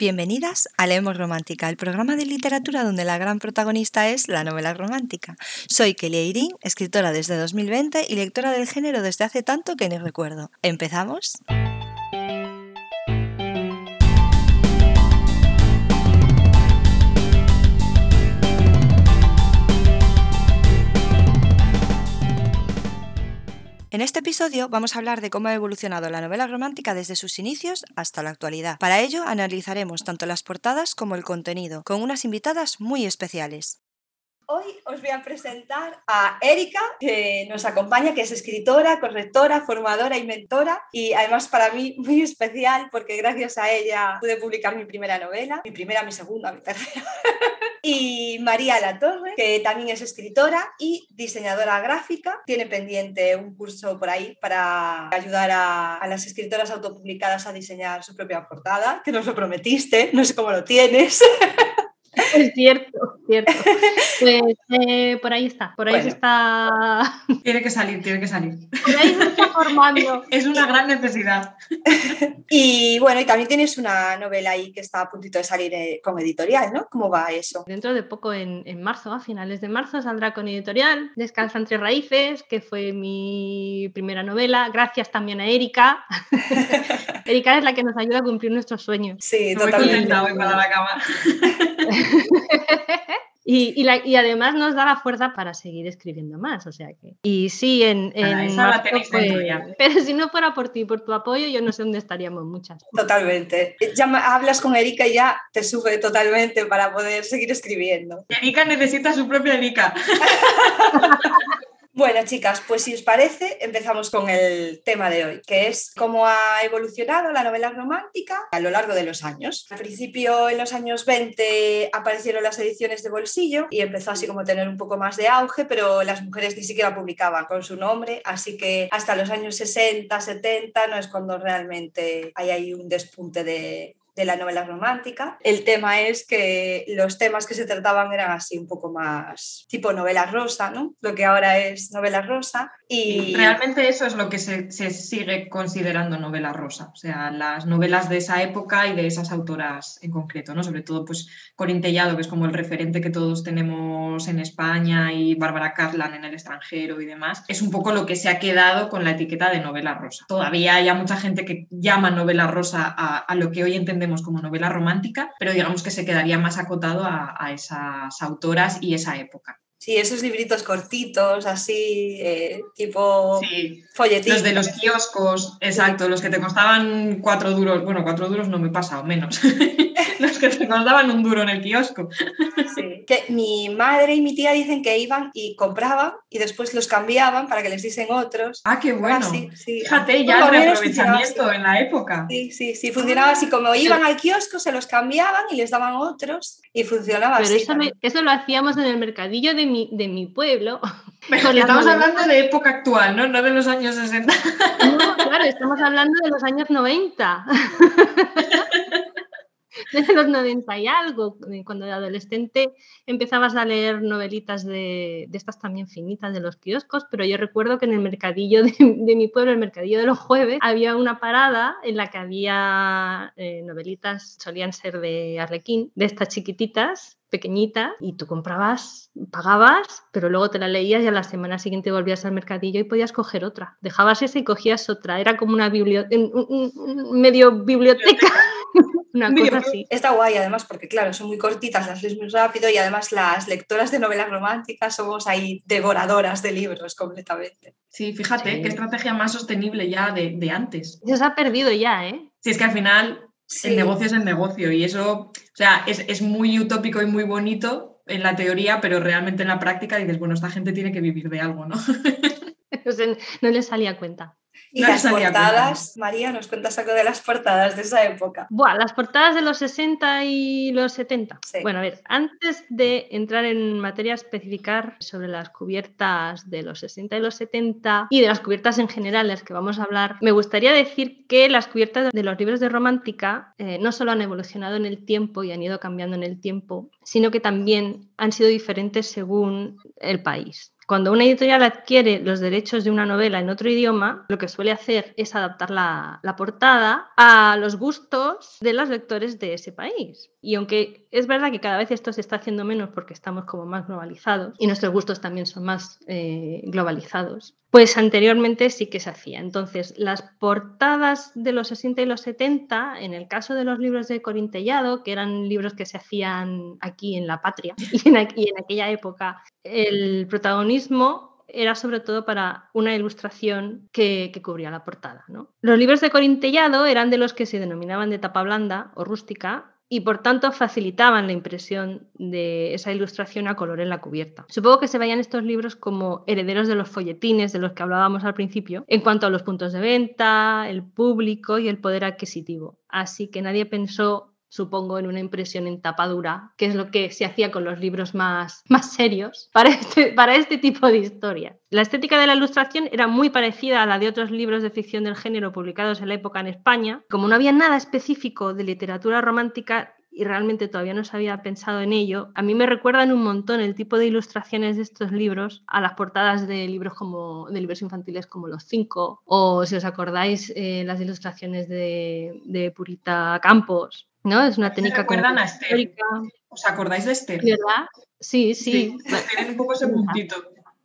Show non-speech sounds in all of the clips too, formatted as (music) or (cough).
Bienvenidas a Leemos Romántica, el programa de literatura donde la gran protagonista es la novela romántica. Soy Kelly Irín, escritora desde 2020 y lectora del género desde hace tanto que ni recuerdo. ¿Empezamos? En este episodio vamos a hablar de cómo ha evolucionado la novela romántica desde sus inicios hasta la actualidad. Para ello analizaremos tanto las portadas como el contenido, con unas invitadas muy especiales. Hoy os voy a presentar a Erika, que nos acompaña, que es escritora, correctora, formadora y mentora. Y además para mí muy especial porque gracias a ella pude publicar mi primera novela, mi primera, mi segunda, mi tercera. (laughs) y María Latorre, que también es escritora y diseñadora gráfica. Tiene pendiente un curso por ahí para ayudar a, a las escritoras autopublicadas a diseñar su propia portada, que nos lo prometiste, no sé cómo lo tienes. (laughs) Es cierto, cierto. (laughs) Pues eh, por ahí está, por ahí Bueno. se está. (laughs) Tiene que salir, tiene que salir. Por ahí se está formando. (laughs) Es una gran necesidad. Y bueno, y también tienes una novela ahí que está a puntito de salir eh, con editorial, ¿no? ¿Cómo va eso? Dentro de poco, en, en marzo, a finales de marzo, saldrá con editorial Descalza entre raíces, que fue mi primera novela. Gracias también a Erika. Erika es la que nos ayuda a cumplir nuestros sueños. Sí, Muy totalmente. contenta hoy para la cama. (laughs) Y, y la- y además nos da la fuerza para seguir escribiendo más, o sea que... Y sí, en, en Nada, esa la marzo tenéis fue- dentro ya. Pero si no fuera por ti, por tu apoyo, yo no sé dónde estaríamos muchas. Totalmente. Ya hablas con Erika y ya te sube totalmente para poder seguir escribiendo. Erika necesita su propia Erika. (laughs) Bueno, chicas, pues si os parece, empezamos con el tema de hoy, que es cómo ha evolucionado la novela romántica a lo largo de los años. Al principio, en los años 20, aparecieron las ediciones de bolsillo y empezó así como a tener un poco más de auge, pero las mujeres ni siquiera publicaban con su nombre, así que hasta los años 60, 70 no es cuando realmente hay ahí un despunte de de la novela romántica. El tema es que los temas que se trataban eran así un poco más tipo novela rosa, ¿no? Lo que ahora es novela rosa. Y Realmente eso es lo que se, se sigue considerando novela rosa. O sea, las novelas de esa época y de esas autoras en concreto, ¿no? Sobre todo, pues, Corín Tellado, que es como el referente que todos tenemos en España, y Bárbara Cartland en el extranjero y demás, es un poco lo que se ha quedado con la etiqueta de novela rosa. Todavía hay mucha gente que llama novela rosa a, a lo que hoy entendemos como novela romántica, pero digamos que se quedaría más acotado a, a esas autoras y esa época. Sí, esos libritos cortitos, así, eh, tipo Sí, folletín. Los de los kioscos, exacto, los que te costaban cuatro duros, bueno, cuatro duros no me pasa, o menos. (laughs) los que te costaban un duro en el kiosco. Sí. Que mi madre y mi tía dicen que iban y compraban y después los cambiaban para que les diesen otros. Ah, qué bueno. Así, sí. Fíjate, ya el reaprovechamiento en la época. Sí, sí, sí, funcionaba así. Como iban al kiosco, se los cambiaban y les daban otros y funcionaba Pero así. eso, me- eso lo hacíamos en el mercadillo de mi, de mi pueblo. (laughs) Pero estamos hablando de época actual, ¿no? No de los años 60. No, claro, estamos hablando de los años 90. (laughs) (laughs) De los 90 y algo, eh, cuando de adolescente empezabas a leer novelitas de, de estas también finitas de los kioscos, pero yo recuerdo que en el mercadillo de, (laughs) de mi pueblo, el mercadillo de los jueves, había una parada en la que había eh, novelitas, solían ser de Arlequín, de estas chiquititas, pequeñitas, y tú comprabas, pagabas, pero luego te la leías y a la semana siguiente volvías al mercadillo y podías coger otra. Dejabas esa y cogías otra. Era como una biblioteca, medio biblioteca, una cosa así. Está guay además porque claro, son muy cortitas, las lees muy rápido y además las lectoras de novelas románticas somos ahí devoradoras de libros completamente. Sí, fíjate, Sí. qué estrategia más sostenible ya de, de antes. Eso se ha perdido ya, ¿eh? Si es que al final Sí. El negocio es el negocio y eso, o sea, es, es muy utópico y muy bonito en la teoría, pero realmente en la práctica dices, bueno, esta gente tiene que vivir de algo, ¿no? (laughs) (laughs) No le salía cuenta. Y No las salía portadas, María, nos cuentas algo de las portadas de esa época. Buah, las portadas de los 60 y los 70. Sí. Bueno, a ver, antes de entrar en materia especificar sobre las cubiertas de los 60 y los 70 y de las cubiertas en general, las que vamos a hablar, me gustaría decir que las cubiertas de los libros de romántica eh, no solo han evolucionado en el tiempo y han ido cambiando en el tiempo, sino que también han sido diferentes según el país. Cuando una editorial adquiere los derechos de una novela en otro idioma, lo que suele hacer es adaptar la, la portada a los gustos de los lectores de ese país. Y aunque es verdad que cada vez esto se está haciendo menos porque estamos como más globalizados y nuestros gustos también son más eh, globalizados, pues anteriormente sí que se hacía. Entonces, las portadas de los 60 y los 70, en el caso de los libros de Corintellado, que eran libros que se hacían aquí en la patria (laughs) y en, aquella época, el protagonismo era sobre todo para una ilustración que, cubría la portada. Los libros de Corintellado eran de los que se denominaban de tapa blanda o rústica y por tanto facilitaban la impresión de esa ilustración a color en la cubierta. Supongo que se veían estos libros como herederos de los folletines de los que hablábamos al principio, en cuanto a los puntos de venta, el público y el poder adquisitivo. Así que nadie pensó supongo, en una impresión en tapadura, que es lo que se hacía con los libros más, (laughs) más serios para este, para este tipo de historias. La estética de la ilustración era muy parecida a la de otros libros de ficción del género publicados en la época en España. Como no había nada específico de literatura romántica, y realmente todavía no se había pensado en ello, a mí me recuerdan un montón el tipo de ilustraciones de estos libros a las portadas de libros como de libros infantiles como Los Cinco, o si os acordáis, eh, las ilustraciones de Purita Campos, ¿no? Es una técnica a Esther. ¿Os acordáis de Esther? ¿Verdad? Sí, sí. sí tienen un poco ese puntito.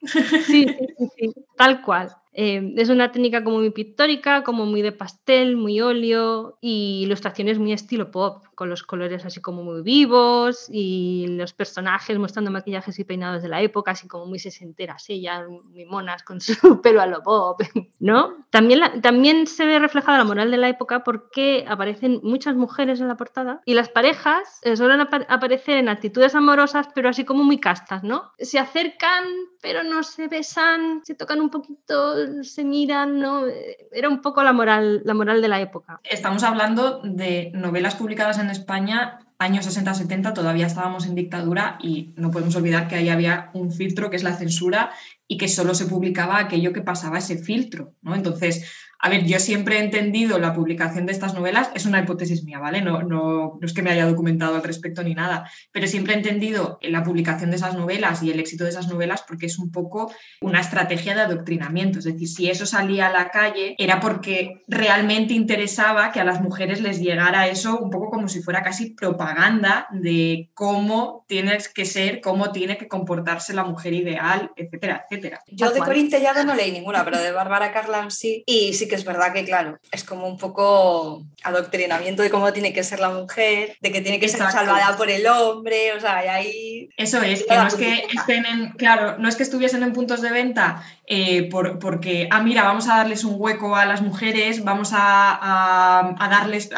Sí, sí, sí, tal cual. Eh, es una técnica como muy pictórica, como muy de pastel, muy óleo y ilustraciones muy estilo pop, con los colores así como muy vivos y los personajes mostrando maquillajes y peinados de la época, así como muy sesenteras, ellas muy monas con su (laughs) pelo a lo pop, ¿no? También, también se ve reflejada la moral de la época porque aparecen muchas mujeres en la portada y las parejas eh, suelen aparecer en actitudes amorosas, pero así como muy castas, ¿no? Se acercan, pero no se besan, se tocan un poquito se miran, ¿no? Era un poco la moral, la moral de la época. Estamos hablando de novelas publicadas en España años 60-70 todavía estábamos en dictadura y no podemos olvidar que ahí había un filtro que es la censura y que solo se publicaba aquello que pasaba ese filtro, ¿no? Entonces, a ver, yo siempre he entendido la publicación de estas novelas, es una hipótesis mía, ¿vale? No, no, no, es que me haya documentado al respecto ni nada, pero siempre he entendido la publicación de esas novelas y el éxito de esas novelas porque es un poco una estrategia de adoctrinamiento. Es decir, si eso salía a la calle era porque realmente interesaba que a las mujeres les llegara eso un poco como si fuera casi propaganda de cómo tienes que ser, cómo tiene que comportarse la mujer ideal, etcétera, etcétera. Yo de Corintellado no leí ninguna, pero de Bárbara Carlán sí. Y sí que es verdad que, claro, es como un poco adoctrinamiento de cómo tiene que ser la mujer, de que tiene que ser salvada por el hombre, o sea, y ahí... Eso es, que no es que estén en, claro, no es que estuviesen en puntos de venta eh, por, porque, ah, mira, vamos a darles un hueco a las mujeres, vamos a, darles,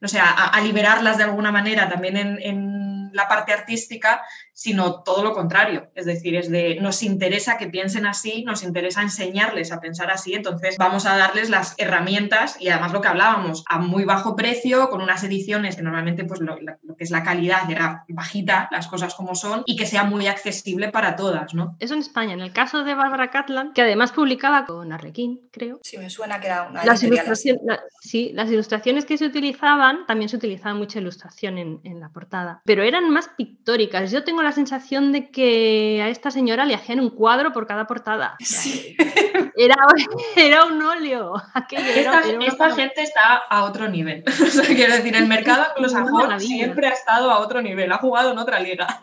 no sé, a, liberarlas de alguna manera también en, en la parte artística, sino todo lo contrario. Es decir, es de nos interesa que piensen así, nos interesa enseñarles a pensar así, entonces vamos a darles las herramientas y además lo que hablábamos, a muy bajo precio, con unas ediciones que normalmente pues lo, que es la calidad era bajita, las cosas como son, y que sea muy accesible para todas, ¿no? Eso en España. En el caso de Bárbara Catlan, que además publicaba con Arlequín, creo. Sí, me suena que era una las ilustraciones, Sí, las ilustraciones que se utilizaban, también se utilizaba mucha ilustración en, en la portada, pero eran más pictóricas. Yo tengo la sensación de que a esta señora le hacían un cuadro por cada portada. (laughs) Era, era un óleo. (laughs) esta, gente está a otro nivel. (laughs) quiero decir, el mercado anglosajón siempre ha estado a otro nivel, ha jugado en otra liga.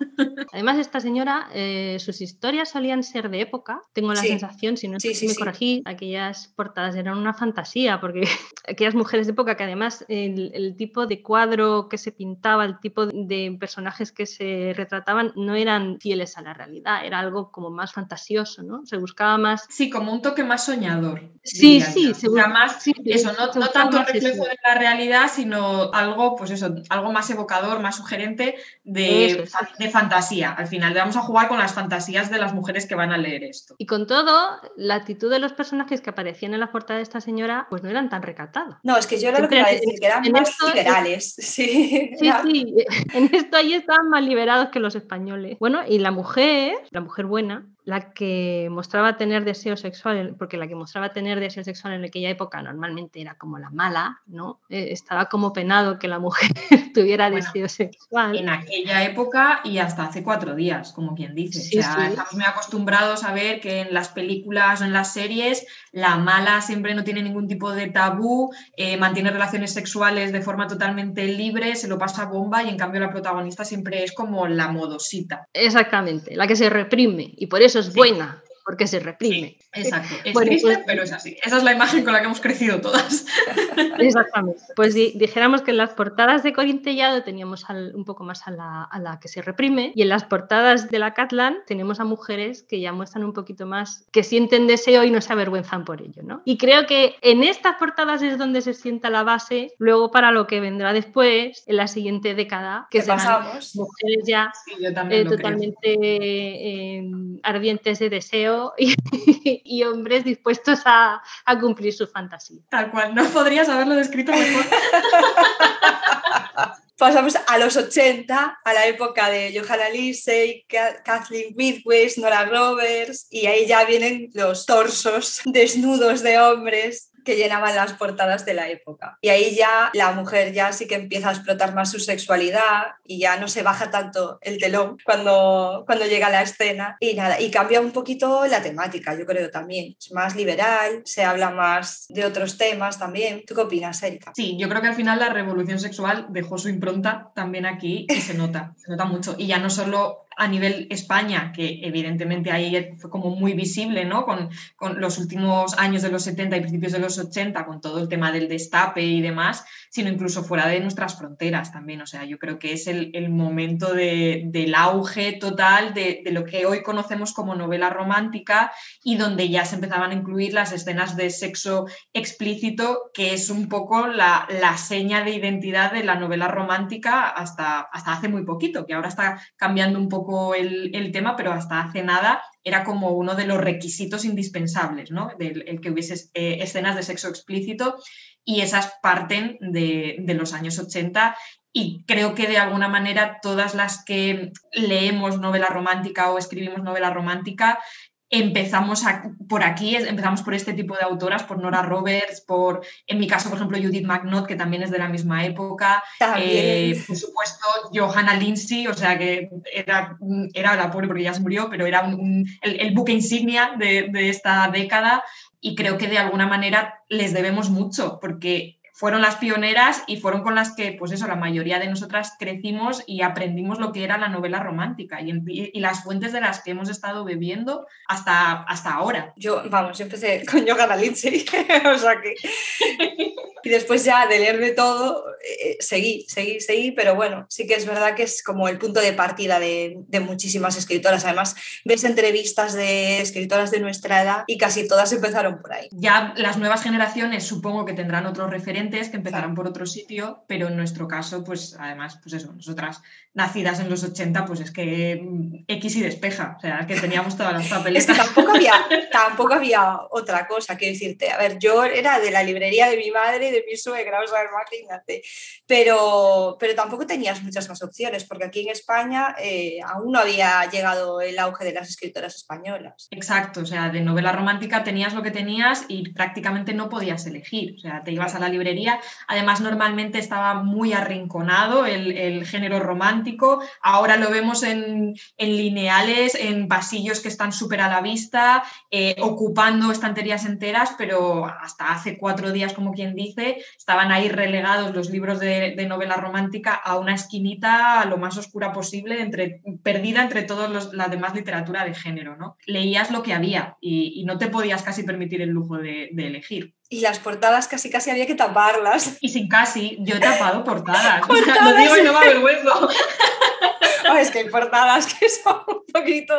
Además, esta señora, eh, sus historias solían ser de época. Tengo la sensación, si no si me corregí, aquellas portadas eran una fantasía, porque aquellas mujeres de época que además el, el tipo de cuadro que se pintaba, el tipo de personajes que se retrataban, no eran fieles a la realidad, era algo como más fantasioso, ¿no? Se buscaba más... Sí, como un toque más soñador. Sí, sí, seguro. más, eso, no, no tanto reflejo de la realidad, sino algo, pues eso, algo más evocador, más sugerente de, de fantasía. Al final vamos a jugar con las fantasías de las mujeres que van a leer esto. Y con todo, la actitud de los personajes que aparecían en la portada de esta señora, pues no eran tan recatados. No, es que yo era lo que iba a decir, que eran más liberales. (laughs) Sí, sí, sí. (laughs) En esto ahí estaban más liberados que los españoles. Bueno, y la mujer, la mujer buena, la que mostraba tener deseo sexual, porque la que mostraba tener deseo sexual en aquella época normalmente era como la mala, ¿no? Eh, estaba como penado que la mujer (laughs) tuviera deseo sexual. En aquella época y hasta hace cuatro días, como quien dice. o sea, estamos muy acostumbrados a ver que en las películas o en las series la mala siempre no tiene ningún tipo de tabú, eh, mantiene relaciones sexuales de forma totalmente libre, se lo pasa bomba y en cambio la protagonista siempre es como la modosita. Exactamente, la que se reprime y por eso es buena, porque se reprime. exacto, es triste, pues pero es así. Esa es la imagen con la que hemos crecido todas. (laughs) Exactamente. Pues dijéramos que en las portadas de Corintellado teníamos un poco más a la, que se reprime y en las portadas de la Catlan tenemos a mujeres que ya muestran un poquito más, que sienten deseo y no se avergüenzan por ello, ¿no? Y creo que en estas portadas es donde se sienta la base luego para lo que vendrá después, en la siguiente década, que serán mujeres ya eh, totalmente eh, ardientes de deseo (laughs) y, hombres dispuestos a, cumplir su fantasía. Tal cual, no podrías haberlo descrito mejor. (laughs) Pasamos a los 80, a la época de Johanna Lindsay, Kathleen Whitwist, Nora Roberts, y ahí ya vienen los torsos desnudos de hombres que llenaban las portadas de la época. Y ahí ya la mujer ya sí que empieza a explotar más su sexualidad y ya no se baja tanto el telón cuando, cuando llega la escena. Y nada, y cambia un poquito la temática, yo creo también. Es más liberal, se habla más de otros temas también. ¿Tú qué opinas, Erika? Sí, yo creo que al final la revolución sexual dejó su impronta también aquí y se nota, se nota mucho. Y ya no solo a nivel España, que evidentemente ahí fue como muy visible, ¿no? Con, los últimos años de los 70 y principios de los 80, con todo el tema del destape y demás, sino incluso fuera de nuestras fronteras también. O sea, yo creo que es el, momento del auge total de, lo que hoy conocemos como novela romántica y donde ya se empezaban a incluir las escenas de sexo explícito, que es un poco la, seña de identidad de la novela romántica hasta, hasta hace muy poquito, que ahora está cambiando un poco el, tema, pero hasta hace nada era como uno de los requisitos indispensables, ¿no? el que hubiese eh, escenas de sexo explícito y esas parten de, de los años 80 y creo que de alguna manera todas las que leemos novela romántica o escribimos novela romántica empezamos por aquí, empezamos por este tipo de autoras, por Nora Roberts, por, en mi caso, por ejemplo, Judith McNaught, que también es de la misma época, eh, por supuesto, Johanna Lindsay, o sea que era, era la pobre porque ya se murió, pero era el, buque insignia de, de esta década y creo que de alguna manera les debemos mucho, porque fueron las pioneras y fueron con las que, pues eso, la mayoría de nosotras crecimos y aprendimos lo que era la novela romántica y, las fuentes de las que hemos estado bebiendo hasta, hasta ahora. Yo, vamos, yo empecé con Yoga Lindsay, (laughs) o sea que... Y después ya de leerme todo, eh, seguí, seguí, seguí, pero bueno, sí que es verdad que es como el punto de partida de, de muchísimas escritoras. Además, ves entrevistas de escritoras de nuestra edad y casi todas empezaron por ahí. Ya las nuevas generaciones supongo que tendrán otros referentes que empezarán por otro sitio, pero en nuestro caso, pues además, pues eso, nosotras nacidas en los 80, pues es que mm, X y despeja, o sea, que teníamos todas las (laughs) papeletas. Es que tampoco había, tampoco había otra cosa que decirte. A ver, yo era de la librería de mi madre y de mi suegra, o sea, imagínate. Pero, pero tampoco tenías muchas más opciones, porque aquí en España eh, aún no había llegado el auge de las escritoras españolas. Exacto, o sea, de novela romántica tenías lo que tenías y prácticamente no podías elegir. O sea, te ibas a la librería Además, normalmente estaba muy arrinconado el, género romántico. Ahora lo vemos en, lineales, en pasillos que están súper a la vista, eh, ocupando estanterías enteras, pero hasta hace cuatro días, como quien dice, estaban ahí relegados los libros de, novela romántica a una esquinita lo más oscura posible, entre, perdida entre toda la demás literatura de género. ¿no? Leías lo que había y, no te podías casi permitir el lujo de elegir. Y las portadas casi casi había que taparlas. Y sin casi, yo he tapado portadas. (laughs) ¿Portadas? lo digo y no me avergüenzo. (laughs) es que hay portadas que son un poquito...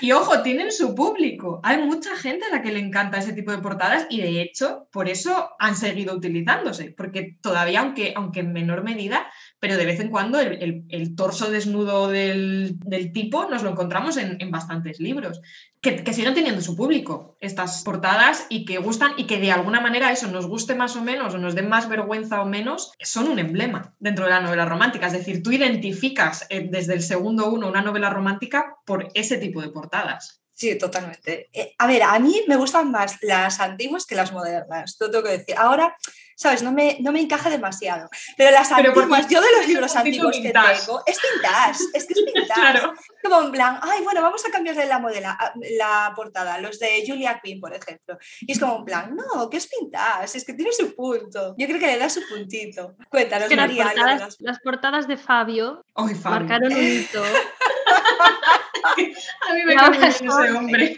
Y ojo, tienen su público. Hay mucha gente a la que le encanta ese tipo de portadas y de hecho por eso han seguido utilizándose, porque todavía, aunque, aunque en menor medida, pero de vez en cuando el, torso desnudo del, tipo nos lo encontramos en, bastantes libros. que, que, siguen teniendo su público estas portadas y que gustan y que de alguna manera eso nos guste más o menos o nos den más vergüenza o menos, son un emblema dentro de la novela romántica. Es decir, tú identificas eh, desde el segundo uno una novela romántica por ese tipo de portadas. Sí, totalmente. Eh, a ver, a mí me gustan más las antiguas que las modernas, tengo que decir. Ahora, ¿sabes? No me, no me encaja demasiado. Pero las antiguas, yo de los (laughs) libros antiguos que tengo, es vintage, es que es (laughs) vintage. claro. Como en plan, ay, bueno, vamos a cambiarle la modela, la portada, los de Julia Quinn, por ejemplo. Y es como en plan, no, que es vintage, es que tiene su punto. Yo creo que le da su puntito. Cuéntanos, María. Las portadas, las portadas de Fabio, Fabio. marcaron un hito. (laughs) (laughs) A mí me cae ese hombre.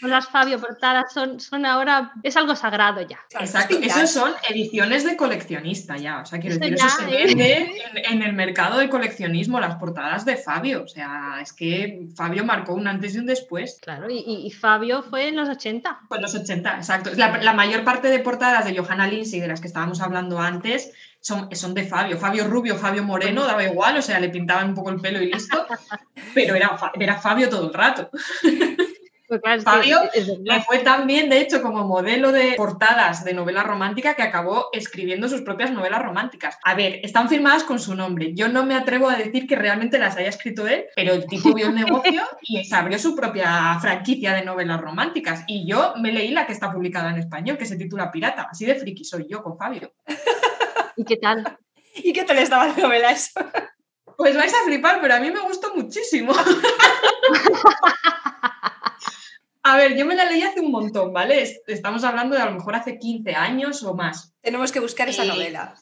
las Fabio portadas son, son ahora, es algo sagrado ya. Exacto, esos son ediciones de coleccionista ya. O sea, quiero decir, eso se vende en, el mercado de coleccionismo, las portadas de Fabio. O sea, es que Fabio marcó un antes y un después. Claro, y, Fabio fue en los 80. Fue en los 80, exacto. La, la mayor parte de portadas de Johanna Lindsay, de las que estábamos hablando antes, son, son, de Fabio. Fabio Rubio, Fabio Moreno, daba igual, o sea, le pintaban un poco el pelo y listo, (laughs) pero era, era Fabio todo el rato. Pues Fabio le fue también, de hecho, como modelo de portadas de novela romántica que acabó escribiendo sus propias novelas románticas. A ver, están firmadas con su nombre. Yo no me atrevo a decir que realmente las haya escrito él, pero el tipo vio el negocio y se abrió su propia franquicia de novelas románticas. Y yo me leí la que está publicada en español, que se titula Pirata. Así de friki soy yo con Fabio. (laughs) ¿Y qué tal? (laughs) ¿Y qué tal estaba la novela eso? (laughs) Pues vais a flipar, pero a mí me gustó muchísimo. (laughs) A ver, yo me la leí hace un montón, ¿vale? Estamos hablando de a lo mejor hace 15 años o más. Tenemos que buscar esa novela.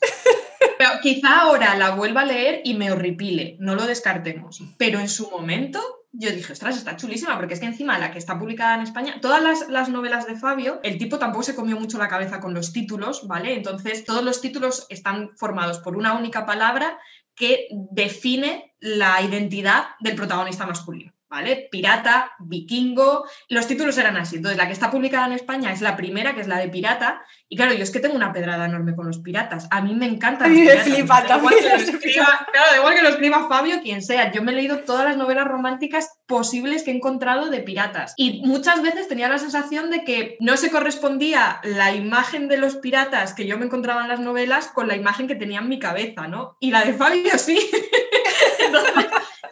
Pero quizá ahora la vuelva a leer y me horripile, no lo descartemos. Pero en su momento yo dije, ostras, está chulísima, porque es que encima la que está publicada en España, todas las, las, novelas de Fabio, el tipo tampoco se comió mucho la cabeza con los títulos, ¿vale? Entonces, todos los títulos están formados por una única palabra que define la identidad del protagonista masculino. ¿Vale? Pirata, vikingo, los títulos eran así. Entonces, la que está publicada en España es la primera, que es la de pirata. Y claro, yo es que tengo una pedrada enorme con los piratas. A mí me encantan (laughs) da igual que lo escriba, claro, igual que lo escriba Fabio, quien sea. Yo me he leído todas las novelas románticas posibles que he encontrado de piratas. Y muchas veces tenía la sensación de que no se correspondía la imagen de los piratas que yo me encontraba en las novelas con la imagen que tenía en mi cabeza, ¿no? Y la de Fabio sí. (laughs) Entonces,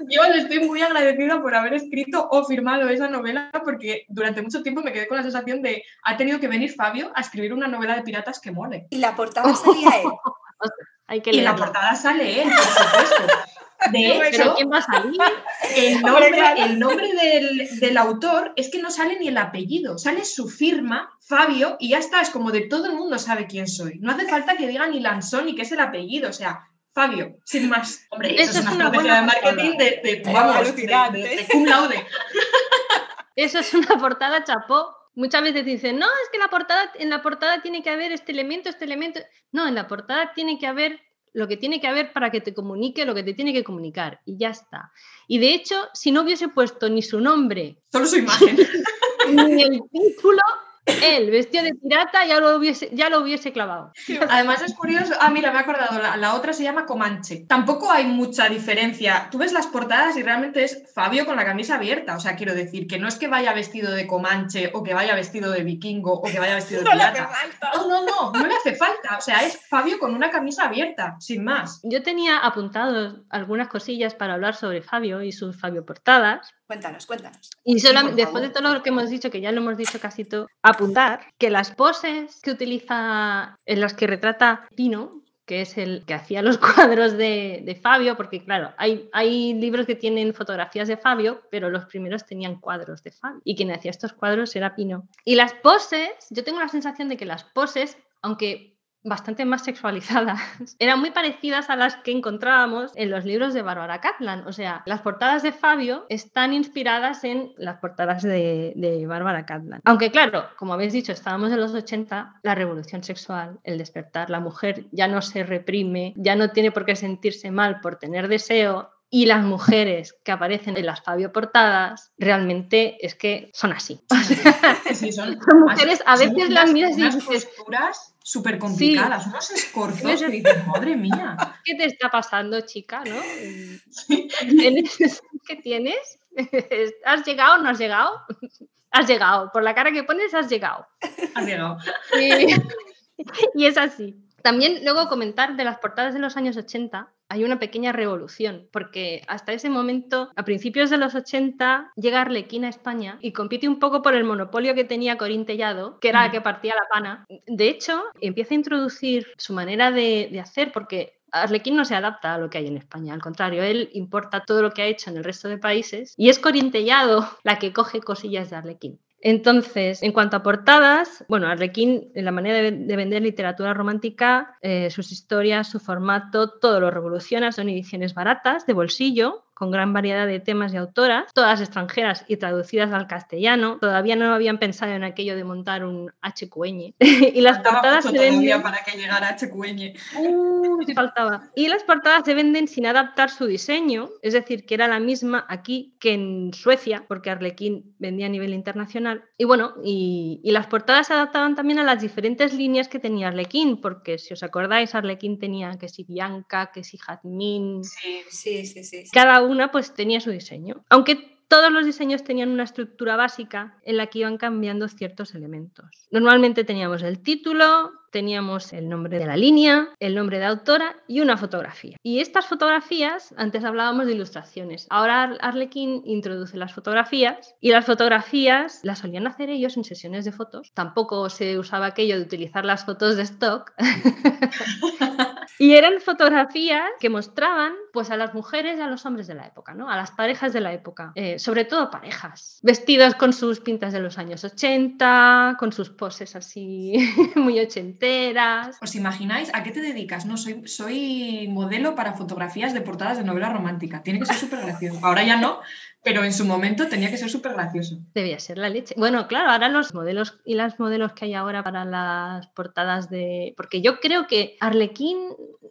yo le estoy muy agradecida por haber escrito o firmado esa novela porque durante mucho tiempo me quedé con la sensación de ha tenido que venir Fabio a escribir una novela de piratas que mole. Y la portada salía él. (laughs) Hay que y la portada sale él, por supuesto. De hecho, quién va a salir? El nombre, el nombre del, del, autor es que no sale ni el apellido, sale su firma, Fabio, y ya está, es como de todo el mundo sabe quién soy. No hace falta que diga ni Lanzón ni qué es el apellido, o sea, Fabio, sin más. Hombre, eso, es una, estrategia de marketing de, de, vamos, de, cum laude. (laughs) Eso es una portada chapó. Muchas veces dicen, no, es que la portada, en la portada tiene que haber este elemento, este elemento. No, en la portada tiene que haber lo que tiene que haber para que te comunique lo que te tiene que comunicar. Y ya está. Y de hecho, si no hubiese puesto ni su nombre, solo su (laughs) imagen, ni el título, él, vestido de pirata, ya lo hubiese, ya lo hubiese clavado. Además es curioso, ah, mira, me he acordado, la, otra se llama Comanche. Tampoco hay mucha diferencia. Tú ves las portadas y realmente es Fabio con la camisa abierta. O sea, quiero decir que no es que vaya vestido de Comanche o que vaya vestido de vikingo o que vaya vestido de (laughs) pirata. No, no, no, no le hace falta. O sea, es Fabio con una camisa abierta, sin más. Yo tenía apuntado algunas cosillas para hablar sobre Fabio y sus Fabio portadas. Cuéntanos, cuéntanos. Y después de todo lo que hemos dicho, que ya lo hemos dicho casi todo, apuntar que las poses que utiliza, en las que retrata Pino, que es el que hacía los (laughs) cuadros de, Fabio, porque claro, hay, hay, libros que tienen fotografías de Fabio, pero los primeros tenían cuadros de Fabio. Y quien hacía estos cuadros era Pino. Y las poses, yo tengo la sensación de que las poses, aunque bastante más sexualizadas, (laughs) eran muy parecidas a las que encontrábamos en los libros de Bárbara Kaplan. O sea, las portadas de Fabio están inspiradas en las portadas de, de Bárbara. Aunque claro, como habéis dicho, estábamos en los 80, la revolución sexual, el despertar, la mujer ya no se reprime, ya no tiene por qué sentirse mal por tener deseo, y las mujeres que aparecen en las Fabio portadas realmente es que son así. Sí, (laughs) son, mujeres, a veces las miras y dices... posturas súper complicadas, unos escorzos que dices, madre mía. ¿Qué te está pasando, chica? ¿no? ¿Tienes, (laughs) ¿Qué tienes? (laughs) ¿Has llegado o no has llegado? Has llegado. Por la cara que pones, has llegado. Has llegado. y es así. También luego comentar de las portadas de los años 80, hay una pequeña revolución, porque hasta ese momento, a principios de los 80, llega Arlequín a España y compite un poco por el monopolio que tenía Corín Tellado, que era la que partía la pana. De hecho, empieza a introducir su manera de, de hacer, porque Arlequín no se adapta a lo que hay en España, al contrario, él importa todo lo que ha hecho en el resto de países y es Corintellado la que coge cosillas de Arlequín. Entonces, en cuanto a portadas, bueno, Arlequín, la manera de, vender literatura romántica, eh, sus historias, su formato, todo lo revoluciona, son ediciones baratas, de bolsillo, con gran variedad de temas y autoras, todas extranjeras y traducidas al castellano. Todavía no habían pensado en aquello de montar un HQN. (laughs) y las portadas se venden... para que llegara HQN. Uh, faltaba. Y las portadas se venden sin adaptar su diseño, es decir, que era la misma aquí que en Suecia, porque Arlequín vendía a nivel internacional. Y bueno, y, y las portadas se adaptaban también a las diferentes líneas que tenía Arlequín, porque si os acordáis, Arlequín tenía que si Bianca, que si Jazmín. Sí, sí, sí, sí. Cada una pues tenía su diseño. Aunque todos los diseños tenían una estructura básica en la que iban cambiando ciertos elementos. Normalmente teníamos el título, teníamos el nombre de la línea, el nombre de autora y una fotografía. Y estas fotografías, antes hablábamos de ilustraciones, ahora Arlequín introduce las fotografías y las fotografías las solían hacer ellos en sesiones de fotos. Tampoco se usaba aquello de utilizar las fotos de stock. (laughs) Y eran fotografías que mostraban pues, a las mujeres y a los hombres de la época, ¿no? a las parejas de la época, eh, sobre todo parejas, vestidos con sus pintas de los años 80, con sus poses así (laughs) muy ochenteras. ¿Os imagináis a qué te dedicas? No, soy, soy modelo para fotografías de portadas de novela romántica. Tiene que ser súper gracioso. Ahora ya no, pero en su momento tenía que ser súper gracioso. Debía ser la leche. Bueno, claro, ahora los modelos y las modelos que hay ahora para las portadas de... Porque yo creo que Arlequín,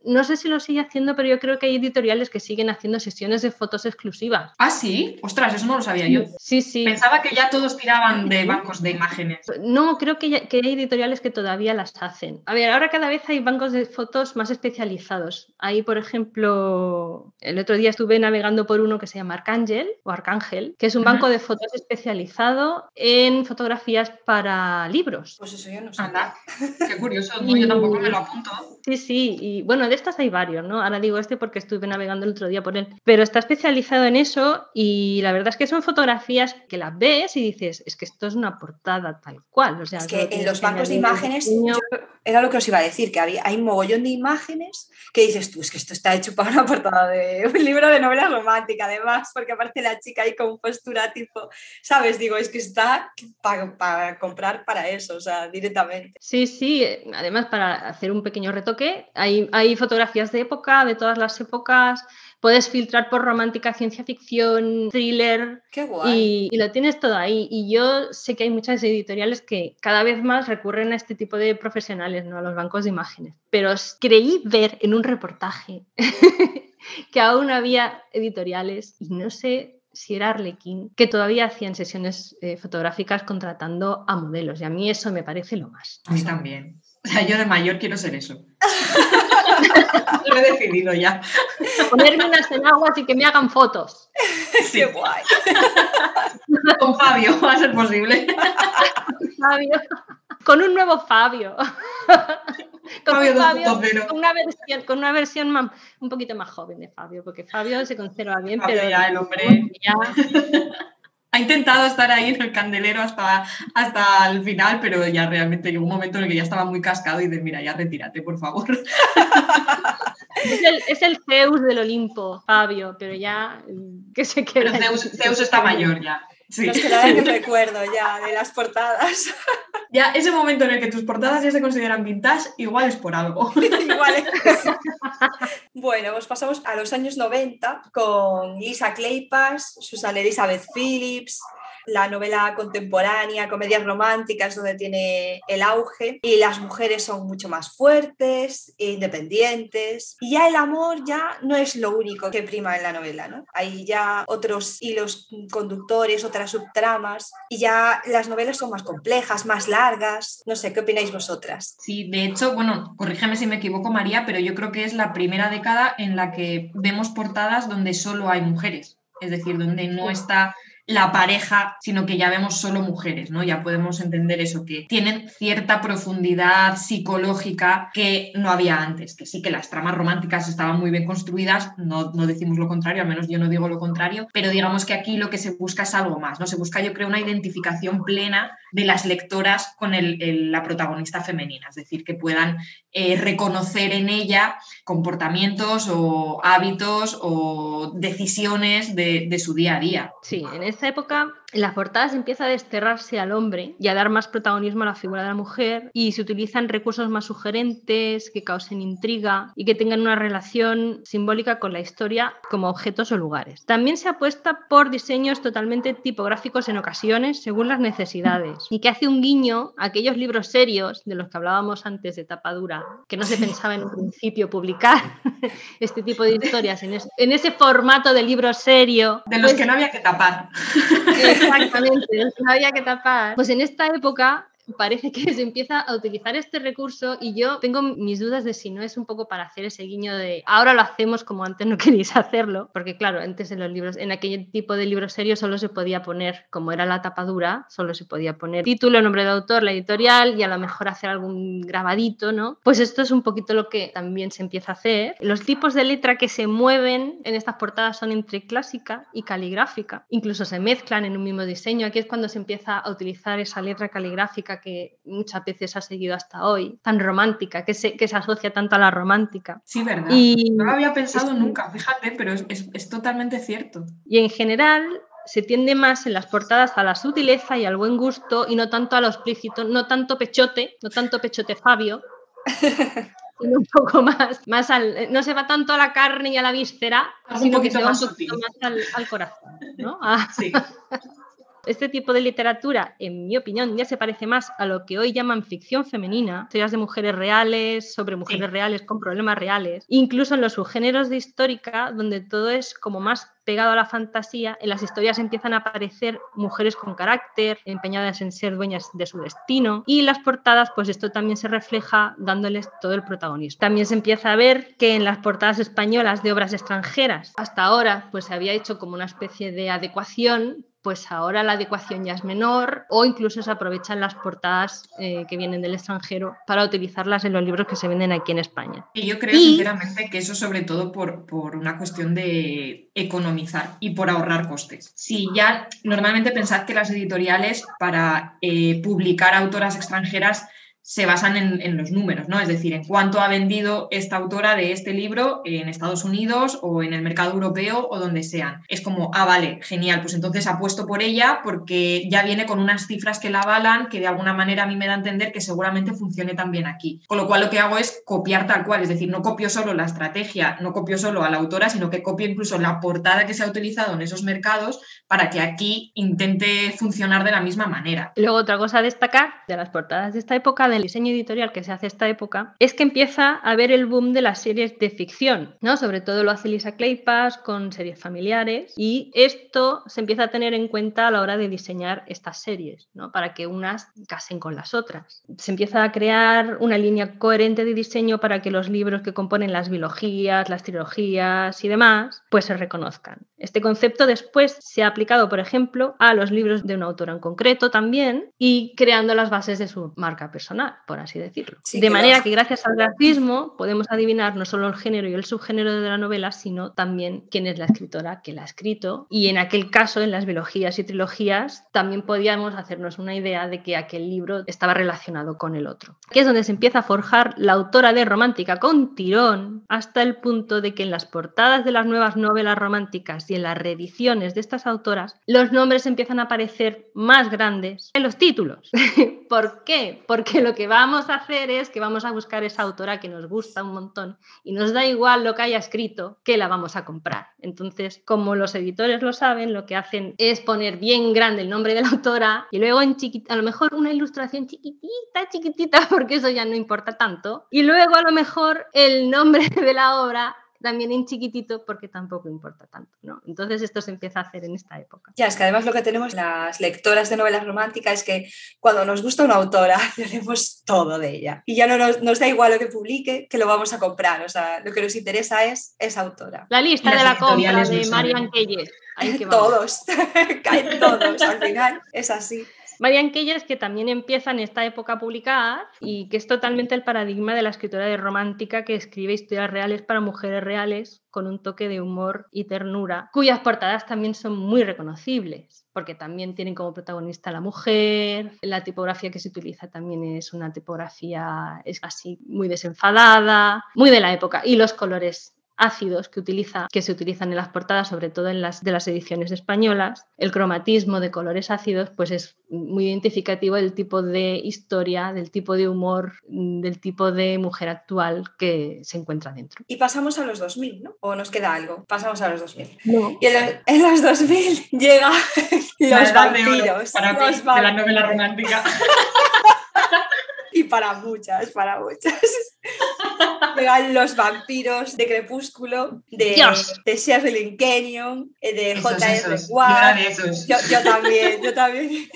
no sé si lo sigue haciendo, pero yo creo que hay editoriales que siguen haciendo sesiones de fotos exclusivas. Ah, sí. Ostras, eso no lo sabía yo. Sí, sí. Pensaba que ya todos tiraban de bancos de imágenes. No, creo que, que hay editoriales que todavía las hacen. A ver, ahora cada vez hay bancos de fotos más especializados. Hay, por ejemplo, el otro día estuve navegando por uno que se llama Arcángel o Arcángel, que es un banco de fotos especializado en fotografías para libros. Pues eso yo no sé. Qué curioso, yo tampoco me lo apunto. Sí, sí, y bueno, de estas hay varios, ¿no? Ahora digo este porque estuve navegando el otro día por él, pero está especializado en eso y la verdad es que son fotografías que las ves y dices, es que esto es una portada tal cual. O sea, es que en los bancos de imágenes, era lo que os iba a decir, que había, hay un mogollón de imágenes que dices tú, es que esto está hecho para una portada de un libro de novela romántica, además, porque aparece la chica ahí con postura tipo, ¿sabes? Digo, es que está para, comprar para eso, o sea, directamente. Sí, sí, además para hacer un pequeño retoque, hay, hay fotografías de época, de todas las épocas, puedes filtrar por romántica, ciencia ficción, thriller. Qué guay. Y, lo tienes todo ahí. Y yo sé que hay muchas editoriales que cada vez más recurren a este tipo de profesionales, ¿no? A los bancos de imágenes. Pero creí ver en un reportaje (laughs) que aún había editoriales y no sé si era Arlequín, que todavía hacían sesiones eh, fotográficas contratando a modelos. Y a mí eso me parece lo más. A mí también. O sea, yo de mayor quiero ser eso. (laughs) Lo he decidido ya. Ponerme unas enaguas y que me hagan fotos. (laughs) Sí. Qué guay. Con Fabio, va a ser posible. (laughs) Fabio. Con un nuevo Fabio. (laughs) Con, Fabio, Fabio con una versión, con una versión un poquito más joven de Fabio, porque Fabio se conserva bien, Fabio pero ya el hombre ya (laughs) ha intentado estar ahí en el candelero hasta, hasta el final, pero ya realmente llegó un momento en el que ya estaba muy cascado y de mira, ya retírate, por favor. Es el, Zeus del Olimpo, Fabio, pero ya que se queda. Zeus, Zeus está mayor ya. Sí. Nos quedaba en (laughs) recuerdo ya de las portadas. (laughs) Ya ese momento en el que tus portadas ya se consideran vintage, igual es por algo. (laughs) igual es. bueno, pues pasamos a los años 90 con Lisa Kleypas, Susan Elizabeth Phillips, la novela contemporánea, comedias románticas, donde tiene el auge, y las mujeres son mucho más fuertes, e independientes, y ya el amor ya no es lo único que prima en la novela, ¿no? Hay ya otros hilos conductores, otras subtramas, y ya las novelas son más complejas, más largas, no sé, ¿qué opináis vosotras? Sí, de hecho, bueno, corrígeme si me equivoco, María, pero yo creo que es la primera década en la que vemos portadas donde solo hay mujeres, es decir, donde no está la pareja, sino que ya vemos solo mujeres, ¿no? Ya podemos entender eso, que tienen cierta profundidad psicológica que no había antes, que sí que las tramas románticas estaban muy bien construidas, no, no decimos lo contrario, al menos yo no digo lo contrario, pero digamos que aquí lo que se busca es algo más, ¿no? Se busca, yo creo, una identificación plena de las lectoras con la protagonista femenina, es decir, que puedan eh, reconocer en ella comportamientos o hábitos o decisiones de, de su día a día. Sí, en esa época en las portadas empieza a desterrarse al hombre y a dar más protagonismo a la figura de la mujer y se utilizan recursos más sugerentes que causen intriga y que tengan una relación simbólica con la historia como objetos o lugares. También se apuesta por diseños totalmente tipográficos en ocasiones según las necesidades y que hace un guiño a aquellos libros serios de los que hablábamos antes de tapadura, que no se pensaba en un principio publicar (laughs) este tipo de historias en, ese formato de libro serio. De los pues que no había que tapar. (laughs) Exactamente, no había que tapar. Pues en esta época parece que (laughs) se empieza a utilizar este recurso y yo tengo mis dudas de si no es un poco para hacer ese guiño de ahora lo hacemos como antes no (laughs) queréis hacerlo, porque claro, antes en los libros, en aquel tipo de libros serios solo se podía poner, como era la tapadura, solo se podía poner título, nombre de autor, la editorial y a lo mejor hacer algún grabadito, ¿no? Pues esto es un poquito lo que también se empieza a hacer. Los tipos de letra que se mueven en estas portadas son entre clásica y caligráfica, incluso se mezclan en un mismo diseño, aquí es cuando se empieza a utilizar esa letra caligráfica que muchas veces ha seguido hasta hoy, tan romántica, que se, que se asocia tanto a la romántica. Sí, verdad. Y, no lo había pensado nunca, fíjate, pero es, es totalmente cierto. Y en general, se tiende más en las portadas a la sutileza y al buen gusto y no tanto a lo explícito, no tanto pechote, no tanto pechote Fabio, (laughs) sino un poco más, más al, no se va tanto a la carne y a la víscera, sino que se va un poquito más al, al corazón, ¿no? (laughs) sí. (laughs) Este tipo de literatura, en mi opinión, ya se parece más a lo que hoy llaman ficción femenina, historias de mujeres reales, sobre mujeres reales con problemas reales, incluso en los subgéneros de histórica, donde todo es como más pegado a la fantasía, en las historias empiezan a aparecer mujeres con carácter, empeñadas en ser dueñas de su destino, y las portadas, pues esto también se refleja dándoles todo el protagonismo. También se empieza a ver que en las portadas españolas de obras extranjeras, hasta ahora, pues se había hecho como una especie de adecuación pues ahora la adecuación ya es menor o incluso se aprovechan las portadas eh, que vienen del extranjero para utilizarlas en los libros que se venden aquí en España. Y yo creo sinceramente que eso sobre todo por, por, una cuestión de economizar y por ahorrar costes. Si ya normalmente pensad que las editoriales para eh, publicar autoras extranjeras se basan en, los números, ¿no? Es decir, en cuánto ha vendido esta autora de este libro en Estados Unidos o en el mercado europeo o donde sean. Es como, ah, vale, genial, pues entonces apuesto por ella porque ya viene con unas cifras que la avalan que de alguna manera a mí me da a entender que seguramente funcione también aquí. Con lo cual lo que hago es copiar tal cual, es decir, no copio solo la estrategia, no copio solo a la autora, sino que copio incluso la portada que se ha utilizado en esos mercados para que aquí intente funcionar de la misma manera. Luego otra cosa a destacar de las portadas de esta época del diseño editorial que se hace esta época es que empieza a haber el boom de las series de ficción, ¿no? Sobre todo lo hace Lisa Kleypas con series familiares y esto se empieza a tener en cuenta a la hora de diseñar estas series, ¿no? Para que unas casen con las otras. Se empieza a crear una línea coherente de diseño para que los libros que componen las biologías, las trilogías y demás, pues se reconozcan. Este concepto después se ha aplicado, por ejemplo, a los libros de un autor en concreto también y creando las bases de su marca personal por así decirlo. de manera que gracias al grafismo podemos adivinar no solo el género y el subgénero de la novela, sino también quién es la escritora que la ha escrito. Y en aquel caso, en las biologías y trilogías, también podíamos hacernos una idea de que aquel libro estaba relacionado con el otro. Aquí es donde se empieza a forjar la autora de romántica con tirón, hasta el punto de que en las portadas de las nuevas novelas románticas y en las reediciones de estas autoras, los nombres empiezan a aparecer más grandes en los títulos. (laughs) ¿Por qué? Porque lo que vamos a hacer es que vamos a buscar esa autora que nos gusta un montón y nos da igual lo que haya escrito, que la vamos a comprar. Entonces, como los editores lo saben, lo que hacen es poner bien grande el nombre de la autora y luego en chiquita, a lo mejor una ilustración chiquitita, chiquitita, (laughs) porque eso ya no importa tanto. Y luego a lo mejor el nombre de la obra también en chiquitito porque tampoco importa tanto, ¿no? Entonces esto se empieza a hacer en esta época. Ya, es que además lo que tenemos las lectoras de novelas románticas es que cuando nos gusta una autora, (laughs) tenemos todo de ella. Y ya no nos, da igual lo que publique, que lo vamos a comprar. O sea, lo que nos interesa es esa autora. La lista de la compra de Marian Keyes. Todos, (laughs) caen todos, al final es así. Marian Keyes, que también empieza en esta época a publicar y que es totalmente el paradigma de la escritora de romántica que escribe historias reales para mujeres reales con un toque de humor y ternura, cuyas portadas también son muy reconocibles, porque también tienen como protagonista a la mujer, la tipografía que se utiliza también es una tipografía es así muy desenfadada, muy de la época, y los colores ácidos que, utiliza, que se utilizan en las portadas, sobre todo en las de las ediciones españolas, el cromatismo de colores ácidos, pues es muy identificativo del tipo de historia, del tipo de humor, del tipo de mujer actual que se encuentra dentro. Y pasamos a los 2000, ¿no? ¿O nos queda algo? Pasamos a los 2000. Y en, los 2000 llega los vampiros. Para los de la novela romántica. (laughs) y para muchas, para muchas. (laughs) Llegan los vampiros de Crepúsculo, de, de Sherilyn Kenyon, eh, de J.R. Yo, yo, también, yo también. (laughs)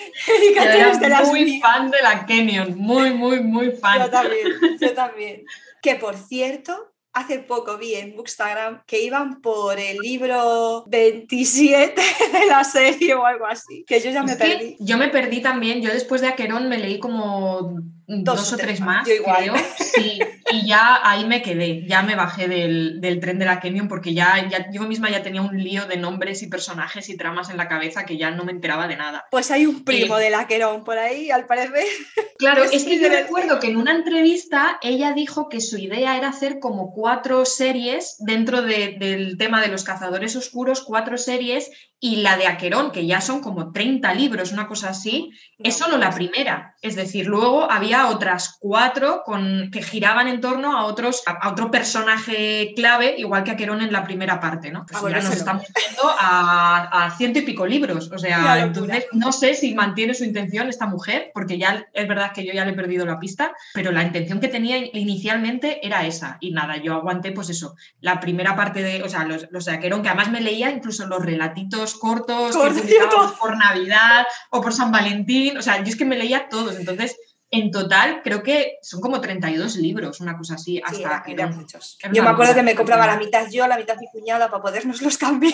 yo era muy fan de la Kenyon, muy, muy, muy fan. Yo también, (laughs) yo también. Que por cierto, hace poco vi en Bookstagram que iban por el libro 27 de la serie o algo así, que yo ya me perdí. Yo me perdí también, yo después de Aquerón me leí como dos, o tres más, creo. Sí, y ya ahí me quedé, ya me bajé del, tren de la Kenyon porque ya, ya, yo misma ya tenía un lío de nombres y personajes y tramas en la cabeza que ya no me enteraba de nada. Pues hay un primo de la Querón por ahí, al parecer. (laughs) Claro, es que yo recuerdo que en una entrevista ella dijo que su idea era hacer como cuatro series dentro del tema de los cazadores oscuros, cuatro series, y la de Aquerón, que ya son como 30 libros, una cosa así, es solo la primera. Es decir, luego había otras cuatro con, que giraban en torno a, otros, a, otro personaje clave, igual que Aquerón en la primera parte, ¿no? Pues ya nos estamos viendo a, a, ciento y pico libros. O sea, entonces no sé si mantiene su intención esta mujer, porque ya es verdad que yo ya le he perdido la pista, pero la intención que tenía inicialmente era esa. Y nada, yo aguanté, pues eso, la primera parte de, o sea, los, los de Aquerón, que además me leía incluso los relatitos cortos que por Navidad o por San Valentín. O sea, yo es que me leía todos. Entonces, en total, creo que son como 32 libros, una cosa así, hasta que eran muchos. Yo me acuerdo que me compraba la mitad yo, la mitad mi cuñada para podernos (laughs) los cambiar,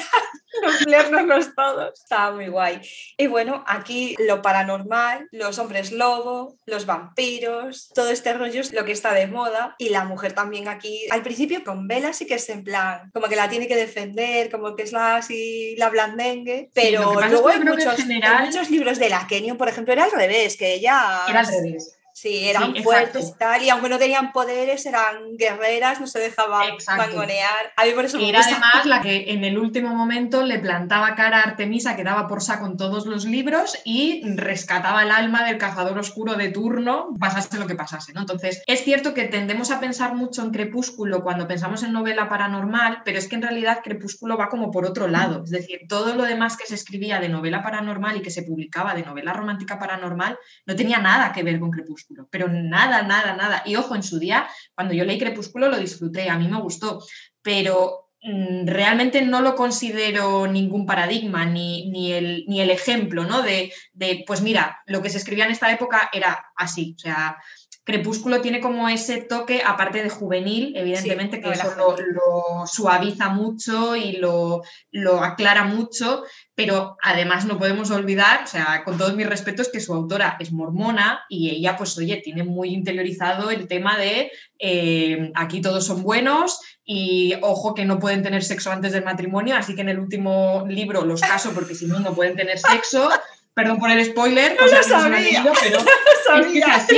leernos todos. Estaba muy guay. Y bueno, aquí lo paranormal, los hombres lobo, los vampiros, todo este rollo es lo que está de moda. Y la mujer también aquí, al principio con Vela sí que es en plan, como que la tiene que defender, como que es la así, la blandengue, pero luego hay muchos, muchos libros de la Kenyon, por ejemplo, era al revés, que ella... Era al revés Sí, eran fuertes y tal, y aunque no tenían poderes, eran guerreras, no se dejaban mangonear. A mí por eso Era además la que en el último momento le plantaba cara a Artemisa, que daba por saco en todos los libros, y rescataba el alma del cazador oscuro de turno, pasase lo que pasase. ¿no? Entonces, es cierto que tendemos a pensar mucho en Crepúsculo cuando pensamos en novela paranormal, pero es que en realidad Crepúsculo va como por otro lado. Es decir, todo lo demás que se escribía de novela paranormal y que se publicaba de novela romántica paranormal no tenía nada que ver con Crepúsculo pero nada, nada, nada. Y ojo, en su día, cuando yo leí Crepúsculo lo disfruté, a mí me gustó, pero mm, realmente no lo considero ningún paradigma ni, ni, el, ni el, ejemplo, ¿no? De, de, pues mira, lo que se escribía en esta época era así, o sea, Crepúsculo tiene como ese toque, aparte de juvenil, evidentemente, que eso lo, suaviza mucho y lo, lo, aclara mucho, pero además no podemos olvidar, o sea, con todos mis respetos, que su autora es mormona y ella, pues oye, tiene muy interiorizado el tema de eh, aquí todos son buenos y ojo que no pueden tener sexo antes del matrimonio, así que en el último libro los caso porque si no, no pueden tener sexo. Perdón por el spoiler, no lo sabía, pero (laughs) no sabía, es así.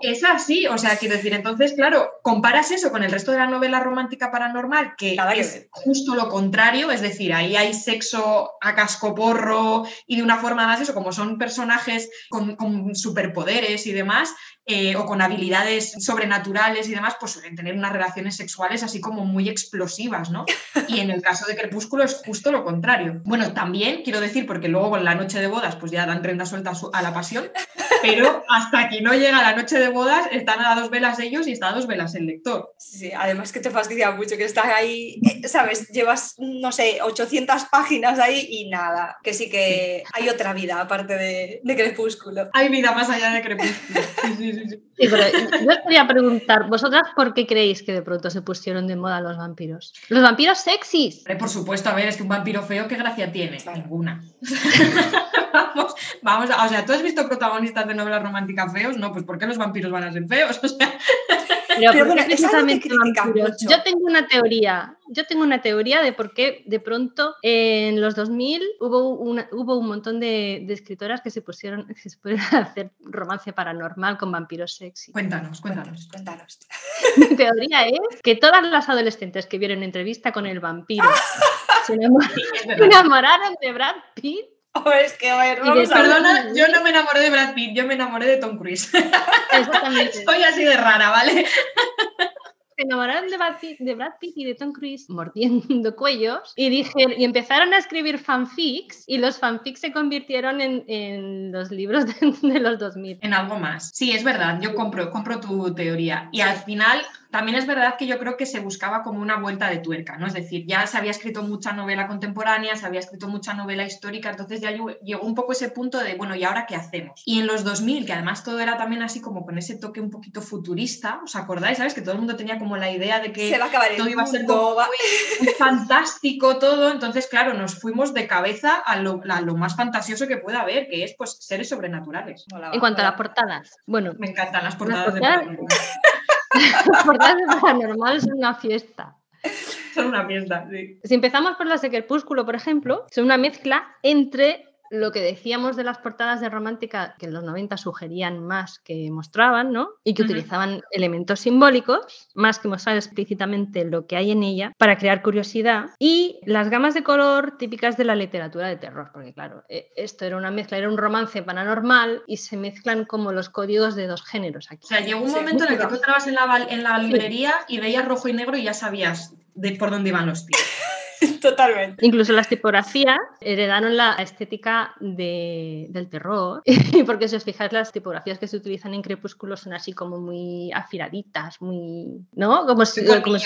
Es así, o sea, quiero decir, entonces, claro, comparas eso con el resto de la novela romántica paranormal, que es justo lo contrario, es decir, ahí hay sexo a cascoporro y de una forma más eso, como son personajes con, con superpoderes y demás, eh, o con habilidades sobrenaturales y demás, pues suelen tener unas relaciones sexuales así como muy explosivas, ¿no? Y en el caso de Crepúsculo es justo lo contrario. Bueno, también quiero decir, porque luego en la noche de bodas pues ya dan renda suelta a la pasión, pero hasta que no llega la noche de bodas están a dos velas ellos y está a dos velas el lector. Sí, además que te fastidia mucho que estás ahí, eh, ¿sabes? Llevas, no sé, 800 páginas ahí y nada, que sí que hay otra vida aparte de, de Crepúsculo. Hay vida más allá de Crepúsculo. Sí, sí, Sí, pero yo quería preguntar, ¿vosotras por qué creéis que de pronto se pusieron de moda los vampiros? Los vampiros sexys. Por supuesto, a ver, es que un vampiro feo, ¿qué gracia tiene? Ninguna. (laughs) vamos, vamos o sea, ¿tú has visto protagonistas de novelas románticas feos? No, pues ¿por qué los vampiros van a ser feos? (laughs) O sea, yo tengo una teoría, yo tengo una teoría de por qué de pronto en los 2000 hubo, hubo un montón de, escritoras que se pusieron, a hacer romance paranormal con vampiros sexy. Cuéntanos, cuéntanos, cuéntanos. Mi teoría es que todas las adolescentes que vieron entrevista con el vampiro (laughs) se enamoraron de Brad Pitt (laughs) Oh, es que, a ver, Perdona, yo no me enamoré de Brad Pitt, yo me enamoré de Tom Cruise. (laughs) Exactamente. Soy así de rara, ¿vale? Se enamoraron de Brad, Pitt, de Brad Pitt y de Tom Cruise mordiendo (laughs) cuellos y dije, y empezaron a escribir fanfics y los fanfics se convirtieron en, en los libros de, de, los 2000. En algo más. Sí, es verdad, yo compro, compro tu teoría. Y al final también es verdad que yo creo que se buscaba como una vuelta de tuerca, ¿no? Es decir, ya se había escrito mucha novela contemporánea, se había escrito mucha novela histórica, entonces ya llegó un poco ese punto de, bueno, ¿y ahora qué hacemos? Y en los 2000, que además todo era también así como con ese toque un poquito futurista, ¿os acordáis? ¿Sabes? Que todo el mundo tenía como la idea de que todo iba a ser como fantástico todo, entonces, claro, nos fuimos de cabeza a lo, más fantasioso que pueda haber, que es pues seres sobrenaturales. En cuanto a las portadas, bueno. Me encantan las portadas, de Las portadas de (laughs) paranormal son una fiesta. Son una fiesta, sí. Si empezamos por las de Crepúsculo, por ejemplo, son una mezcla entre lo que decíamos de las portadas de romántica que en los 90 sugerían más que mostraban, ¿no? Y que utilizaban elementos simbólicos, más que mostrar explícitamente lo que hay en ella, para crear curiosidad. Y las gamas de color típicas de la literatura de terror, porque claro, e, esto era una mezcla, era un romance paranormal y se mezclan como los códigos de dos géneros aquí. O sea, llegó un momento en el que tú estabas en la, en la librería y veías rojo y negro y ya sabías de por dónde iban los tiros. (laughs) Totalmente. Incluso las tipografías heredaron la estética del terror, (laughs) porque si os fijáis, las tipografías que se utilizan en Crepúsculo son así como muy afiladitas, muy. ¿No? Como si, como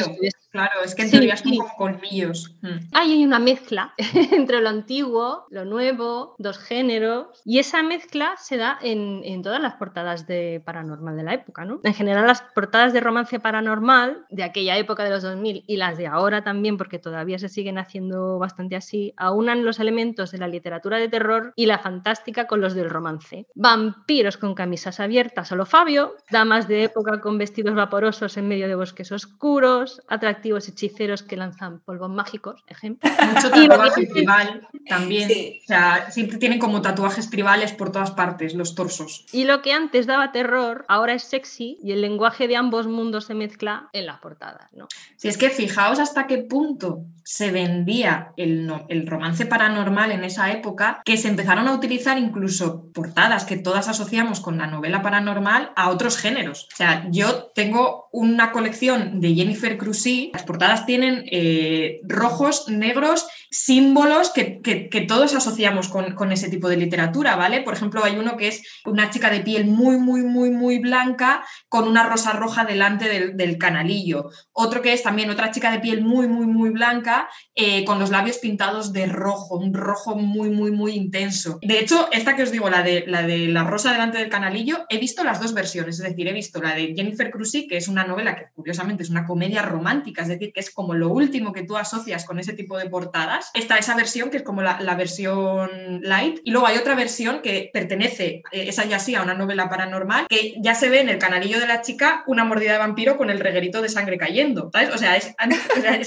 Claro, es que en teoría son como colmillos. Hmm. Hay una mezcla (laughs) entre lo antiguo, lo nuevo, dos géneros, y esa mezcla se da en, en todas las portadas de paranormal de la época, ¿no? En general, las portadas de romance paranormal de aquella época de los 2000 y las de ahora también, porque todavía se siguen haciendo bastante así, aunan los elementos de la literatura de terror y la fantástica con los del romance. Vampiros con camisas abiertas a lo Fabio, damas de época con vestidos vaporosos en medio de bosques oscuros, atractivos hechiceros que lanzan polvos mágicos, ejemplo. (laughs) Mucho tatuaje tribal también. O sea, siempre tienen como tatuajes tribales por todas partes, los torsos. Y lo que antes daba terror, ahora es sexy y el lenguaje de ambos mundos se mezcla en las portadas, ¿no? Si es que fijaos hasta qué punto se vendía el, el, romance paranormal en esa época, que se empezaron a utilizar incluso portadas que todas asociamos con la novela paranormal a otros géneros. O sea, yo tengo una colección de Jennifer Cruzy, las portadas tienen eh, rojos, negros, símbolos que, todos asociamos con, ese tipo de literatura, ¿vale? Por ejemplo, hay uno que es una chica de piel muy, muy, muy, muy blanca con una rosa roja delante del, del canalillo. Otro que es también otra chica de piel muy, muy, muy blanca eh, con los labios pintados de rojo, un rojo muy, muy, muy intenso. De hecho, esta que os digo, la de la, de la rosa delante del canalillo, he visto las dos versiones, es decir, he visto la de Jennifer Cruzy, que es una novela que curiosamente es una comedia romántica, es decir, que es como lo último que tú asocias con ese tipo de portadas, está esa versión que es como la, versión light y luego hay otra versión que pertenece, eh, esa ya sí, a una novela paranormal, que ya se ve en el canalillo de la chica una mordida de vampiro con el reguerito de sangre cayendo, ¿sabes? (laughs) O sea, es,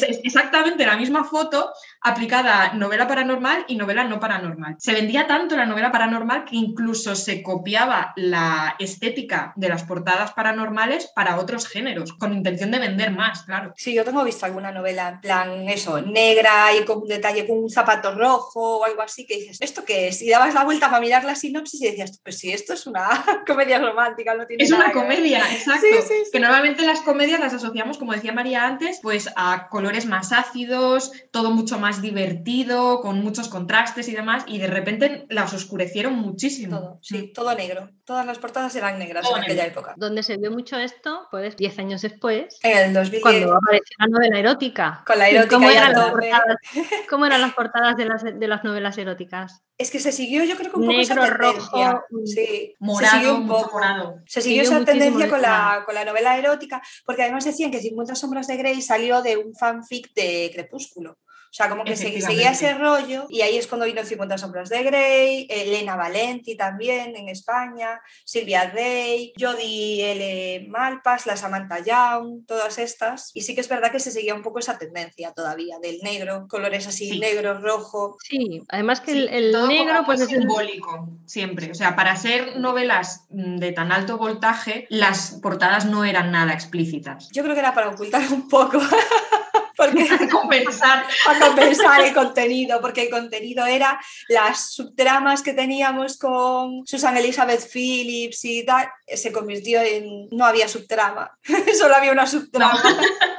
es exactamente la misma foto aplicada a novela paranormal y novela no paranormal. Se vendía tanto la novela paranormal que incluso se copiaba la estética de las portadas paranormales para otros géneros, con intención de vender más, claro. Sí, yo tengo visto alguna novela en plan eso, negra y con un detalle con un zapato rojo o algo así, que dices, ¿esto qué es? Y dabas la vuelta para mirar la sinopsis y decías, pues sí, esto es una (laughs) comedia romántica, no tiene Es una comedia, exacto. Que normalmente las comedias las asociamos, como decía María antes, pues a colores más ácidos, todo mucho más divertido, con muchos contrastes y demás, y de repente las oscurecieron muchísimo. Todo, sí, todo negro. Todas las portadas eran negras en aquella época. Donde se vio mucho esto, pues 10 años después, en el 2010. cuando apareció la novela erótica. Con la erótica ¿Cómo, eran las portadas, (laughs) ¿Cómo eran las portadas de las, de las novelas eróticas? Es que se siguió, yo creo que un poco Negro, esa rojo, sí, morado, se siguió un poco. Morado. Se siguió, esa tendencia con la, con la novela erótica, porque además decían que 50 sombras de Grey salió de un fanfic de Crepúsculo. O sea, como que seguía ese rollo y ahí es cuando vino 50 sombras de Grey, Elena Valenti también en España, Silvia Day, Jodie L. Malpas, la Samantha Young, todas estas. Y sí que es verdad que se seguía un poco esa tendencia todavía del negro, colores así, negro, rojo. Sí, además que el, negro pues es simbólico siempre. O sea, para ser novelas mm, de tan alto voltaje, las portadas no eran nada explícitas. Yo creo que era para ocultar un poco. (laughs) porque (laughs) para compensar. para compensar el contenido, porque el contenido era las subtramas que teníamos con Susan Elizabeth Phillips y tal, se convirtió en no había subtrama, (laughs) solo había una subtrama. (laughs)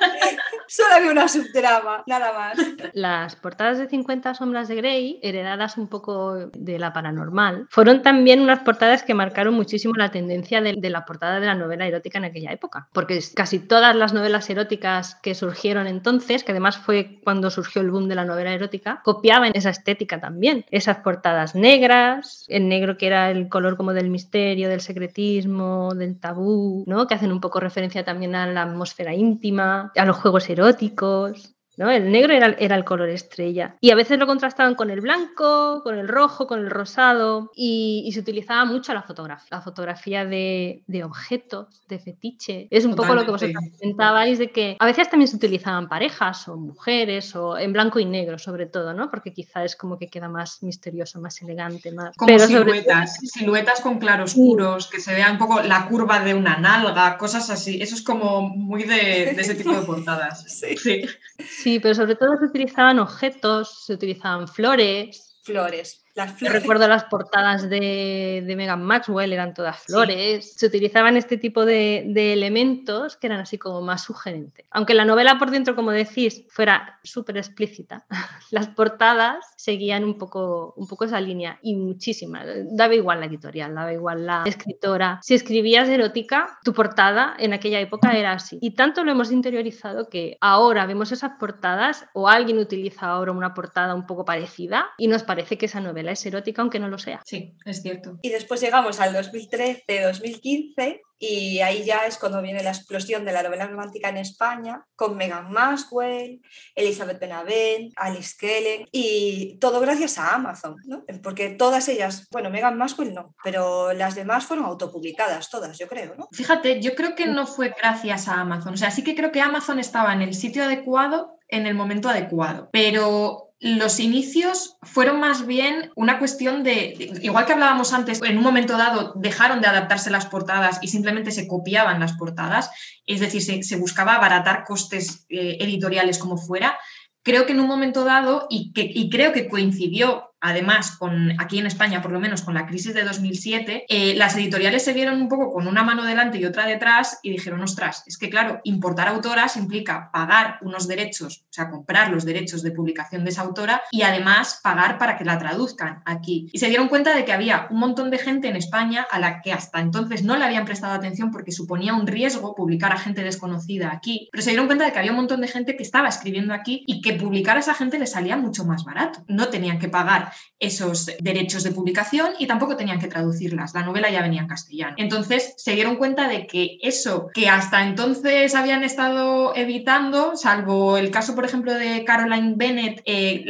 Solo había una subtrama, nada más. Las portadas de 50 sombras de Grey, heredadas un poco de la paranormal, fueron también unas portadas que marcaron muchísimo la tendencia de, de la portada de la novela erótica en aquella época, porque casi todas las novelas eróticas que surgieron entonces, que además fue cuando surgió el boom de la novela erótica, copiaban esa estética también, esas portadas negras, el negro que era el color como del misterio, del secretismo, del tabú, ¿no? que hacen un poco referencia también a la atmósfera íntima, a los juegos eróticos eróticos, el negro era, el color estrella. Y a veces lo contrastaban con el blanco, con el rojo, con el rosado. Y, se utilizaba mucho la fotografía. La fotografía de, objetos, de fetiche. Es un poco lo que vosotros comentabais de que a veces también se utilizaban parejas o mujeres o en blanco y negro sobre todo, ¿no? Porque quizá es como que queda más misterioso, más elegante. Más... Como siluetas, siluetas con claroscuros, que se vea un poco la curva de una nalga, cosas así. Eso es como muy de, ese tipo de (laughs) portadas. sí. sí. Sí, pero sobre todo se utilizaban objetos, se utilizaban flores. Flores. Recuerdo las portadas de, de, Megan Maxwell, eran todas flores. Se utilizaban este tipo de, elementos que eran así como más sugerentes. Aunque la novela por dentro, como decís, fuera súper explícita, (laughs) las portadas seguían un poco, un poco esa línea y muchísimas. Daba igual la editorial, daba igual la escritora. Si escribías erótica, tu portada en aquella época era así. Y tanto lo hemos interiorizado que ahora vemos esas portadas o alguien utiliza ahora una portada un poco parecida y nos parece que esa novela es erótica aunque no lo sea. Sí, es cierto. Y después llegamos al 2013-2015 y ahí ya es cuando viene la explosión de la novela romántica en España con Megan Maxwell, Elizabeth Benavent, Alice Kellen y todo gracias a Amazon, ¿no? Porque todas ellas, bueno, Megan Maxwell no, pero las demás fueron autopublicadas todas, yo creo, ¿no? Fíjate, yo creo que no fue gracias a Amazon, o sea, sí que creo que Amazon estaba en el sitio adecuado en el momento adecuado, pero los inicios fueron más bien una cuestión de, igual que hablábamos antes, en un momento dado dejaron de adaptarse las portadas y simplemente se copiaban las portadas, es decir, se, buscaba abaratar costes eh, editoriales como fuera. Creo que en un momento dado, y, que, y creo que coincidió además, con, aquí en España por lo menos con la crisis de 2007, eh, las editoriales se vieron un poco con una mano delante y otra detrás y dijeron, ostras, es que claro, importar autoras implica pagar unos derechos, o sea, comprar los derechos de publicación de esa autora y además pagar para que la traduzcan aquí. Y se dieron cuenta de que había un montón de gente en España a la que hasta entonces no le habían prestado atención porque suponía un riesgo publicar a gente desconocida aquí, pero se dieron cuenta de que había un montón de gente que estaba escribiendo aquí y que publicar a esa gente les salía mucho más barato. No tenían que pagar esos derechos de publicación y tampoco tenían que traducirlas. La novela ya venía en castellano. Entonces se dieron cuenta de que eso que hasta entonces habían estado evitando, salvo el caso, por ejemplo, de Caroline Bennett, eh,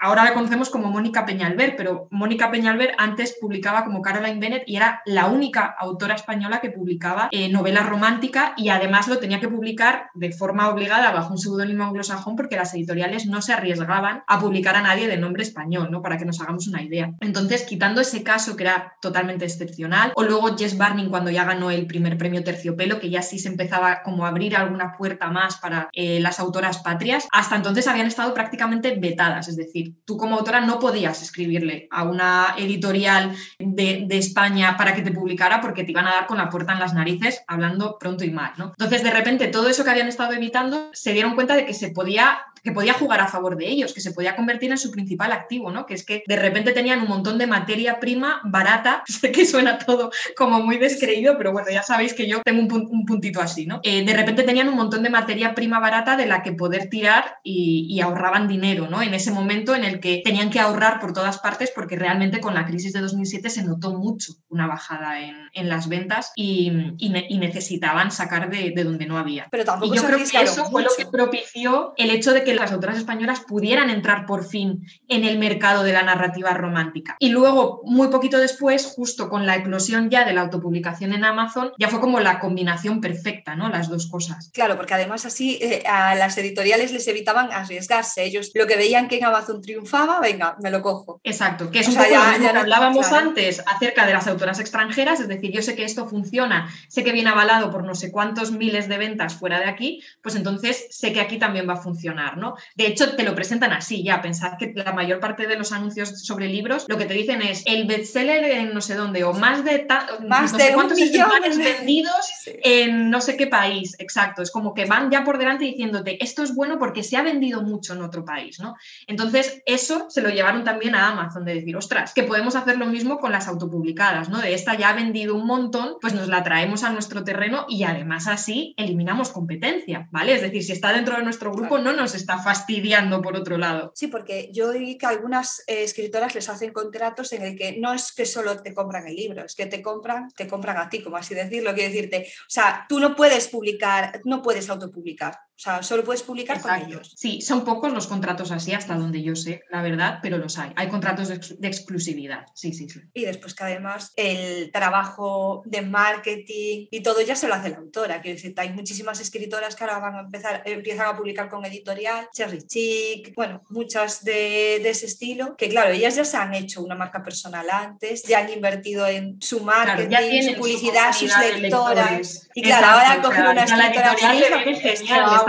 ahora la conocemos como Mónica Peñalver, pero Mónica Peñalver antes publicaba como Caroline Bennett y era la única autora española que publicaba eh, novela romántica y además lo tenía que publicar de forma obligada bajo un seudónimo anglosajón porque las editoriales no se arriesgaban a publicar a nadie de nombre español, ¿no? Para que nos hagamos una idea. Entonces, quitando ese caso que era totalmente excepcional, o luego Jess Barning cuando ya ganó el primer premio Terciopelo, que ya sí se empezaba como a abrir alguna puerta más para eh, las autoras patrias, hasta entonces habían estado prácticamente vetadas, es decir, tú como autora no podías escribirle a una editorial de, de España para que te publicara porque te iban a dar con la puerta en las narices, hablando pronto y mal, ¿no? Entonces, de repente, todo eso que habían estado evitando, se dieron cuenta de que se podía que podía jugar a favor de ellos, que se podía convertir en su principal activo, ¿no? Que es que de repente tenían un montón de materia prima barata, (laughs) sé que suena todo como muy descreído, pero bueno, ya sabéis que yo tengo un, puntito así, ¿no? Eh, de repente tenían un montón de materia prima barata de la que poder tirar y, ahorraban dinero, ¿no? En ese momento en el que tenían que ahorrar por todas partes porque realmente con la crisis de 2007 se notó mucho una bajada en, las ventas y, necesitaban sacar de, donde no había. Pero tampoco y yo creo que eso fue lo que propició el hecho de que las autoras españolas pudieran entrar por fin en el mercado de la narrativa romántica. Y luego, muy poquito después, justo con la eclosión ya de la autopublicación en Amazon, ya fue como la combinación perfecta, ¿no? Las dos cosas. Claro, porque además así eh, a las editoriales les evitaban arriesgarse. Ellos lo que veían que en Amazon triunfaba, venga, me lo cojo. Exacto, que es un poco ya, lo que hablábamos antes acerca de las autoras extranjeras, es decir, yo sé que esto funciona, sé que viene avalado por no sé cuántos miles de ventas fuera de aquí, pues entonces sé que aquí también va a funcionar. De hecho, te lo presentan así ya. Pensad que la mayor parte de los anuncios sobre libros lo que te dicen es el bestseller en no sé dónde o más de, más de cuántos ejemplares (laughs) vendidos en no sé qué país. Exacto. Es como que van ya por delante diciéndote esto es bueno porque se ha vendido mucho en otro país, ¿no? Entonces, eso se lo llevaron también a Amazon de decir, ostras, que podemos hacer lo mismo con las autopublicadas, ¿no? De esta ya ha vendido un montón, pues nos la traemos a nuestro terreno y además así eliminamos competencia, ¿vale? Es decir, si está dentro de nuestro grupo, no nos está fastidiando por otro lado. Sí, porque yo oí que algunas eh, escritoras les hacen contratos en el que no es que solo te compran el libro, es que te compran, te compran a ti, como así decirlo, quiero decirte, o sea, tú no puedes publicar, no puedes autopublicar. O sea, solo puedes publicar con ellos. Sí, son pocos los contratos así, hasta donde yo sé, la verdad, pero los hay. Hay contratos de, exclusividad. Sí, sí, sí. Y después que además el trabajo de marketing y todo ya se lo hace la autora. Quiero decir, hay muchísimas escritoras que ahora van a empezar, empiezan a publicar con editorial, Cherry Chick, bueno, muchas de, ese estilo, que claro, ellas ya se han hecho una marca personal antes, ya han invertido en su marketing, su publicidad, sus lectoras. Y claro, ahora cogen una escritora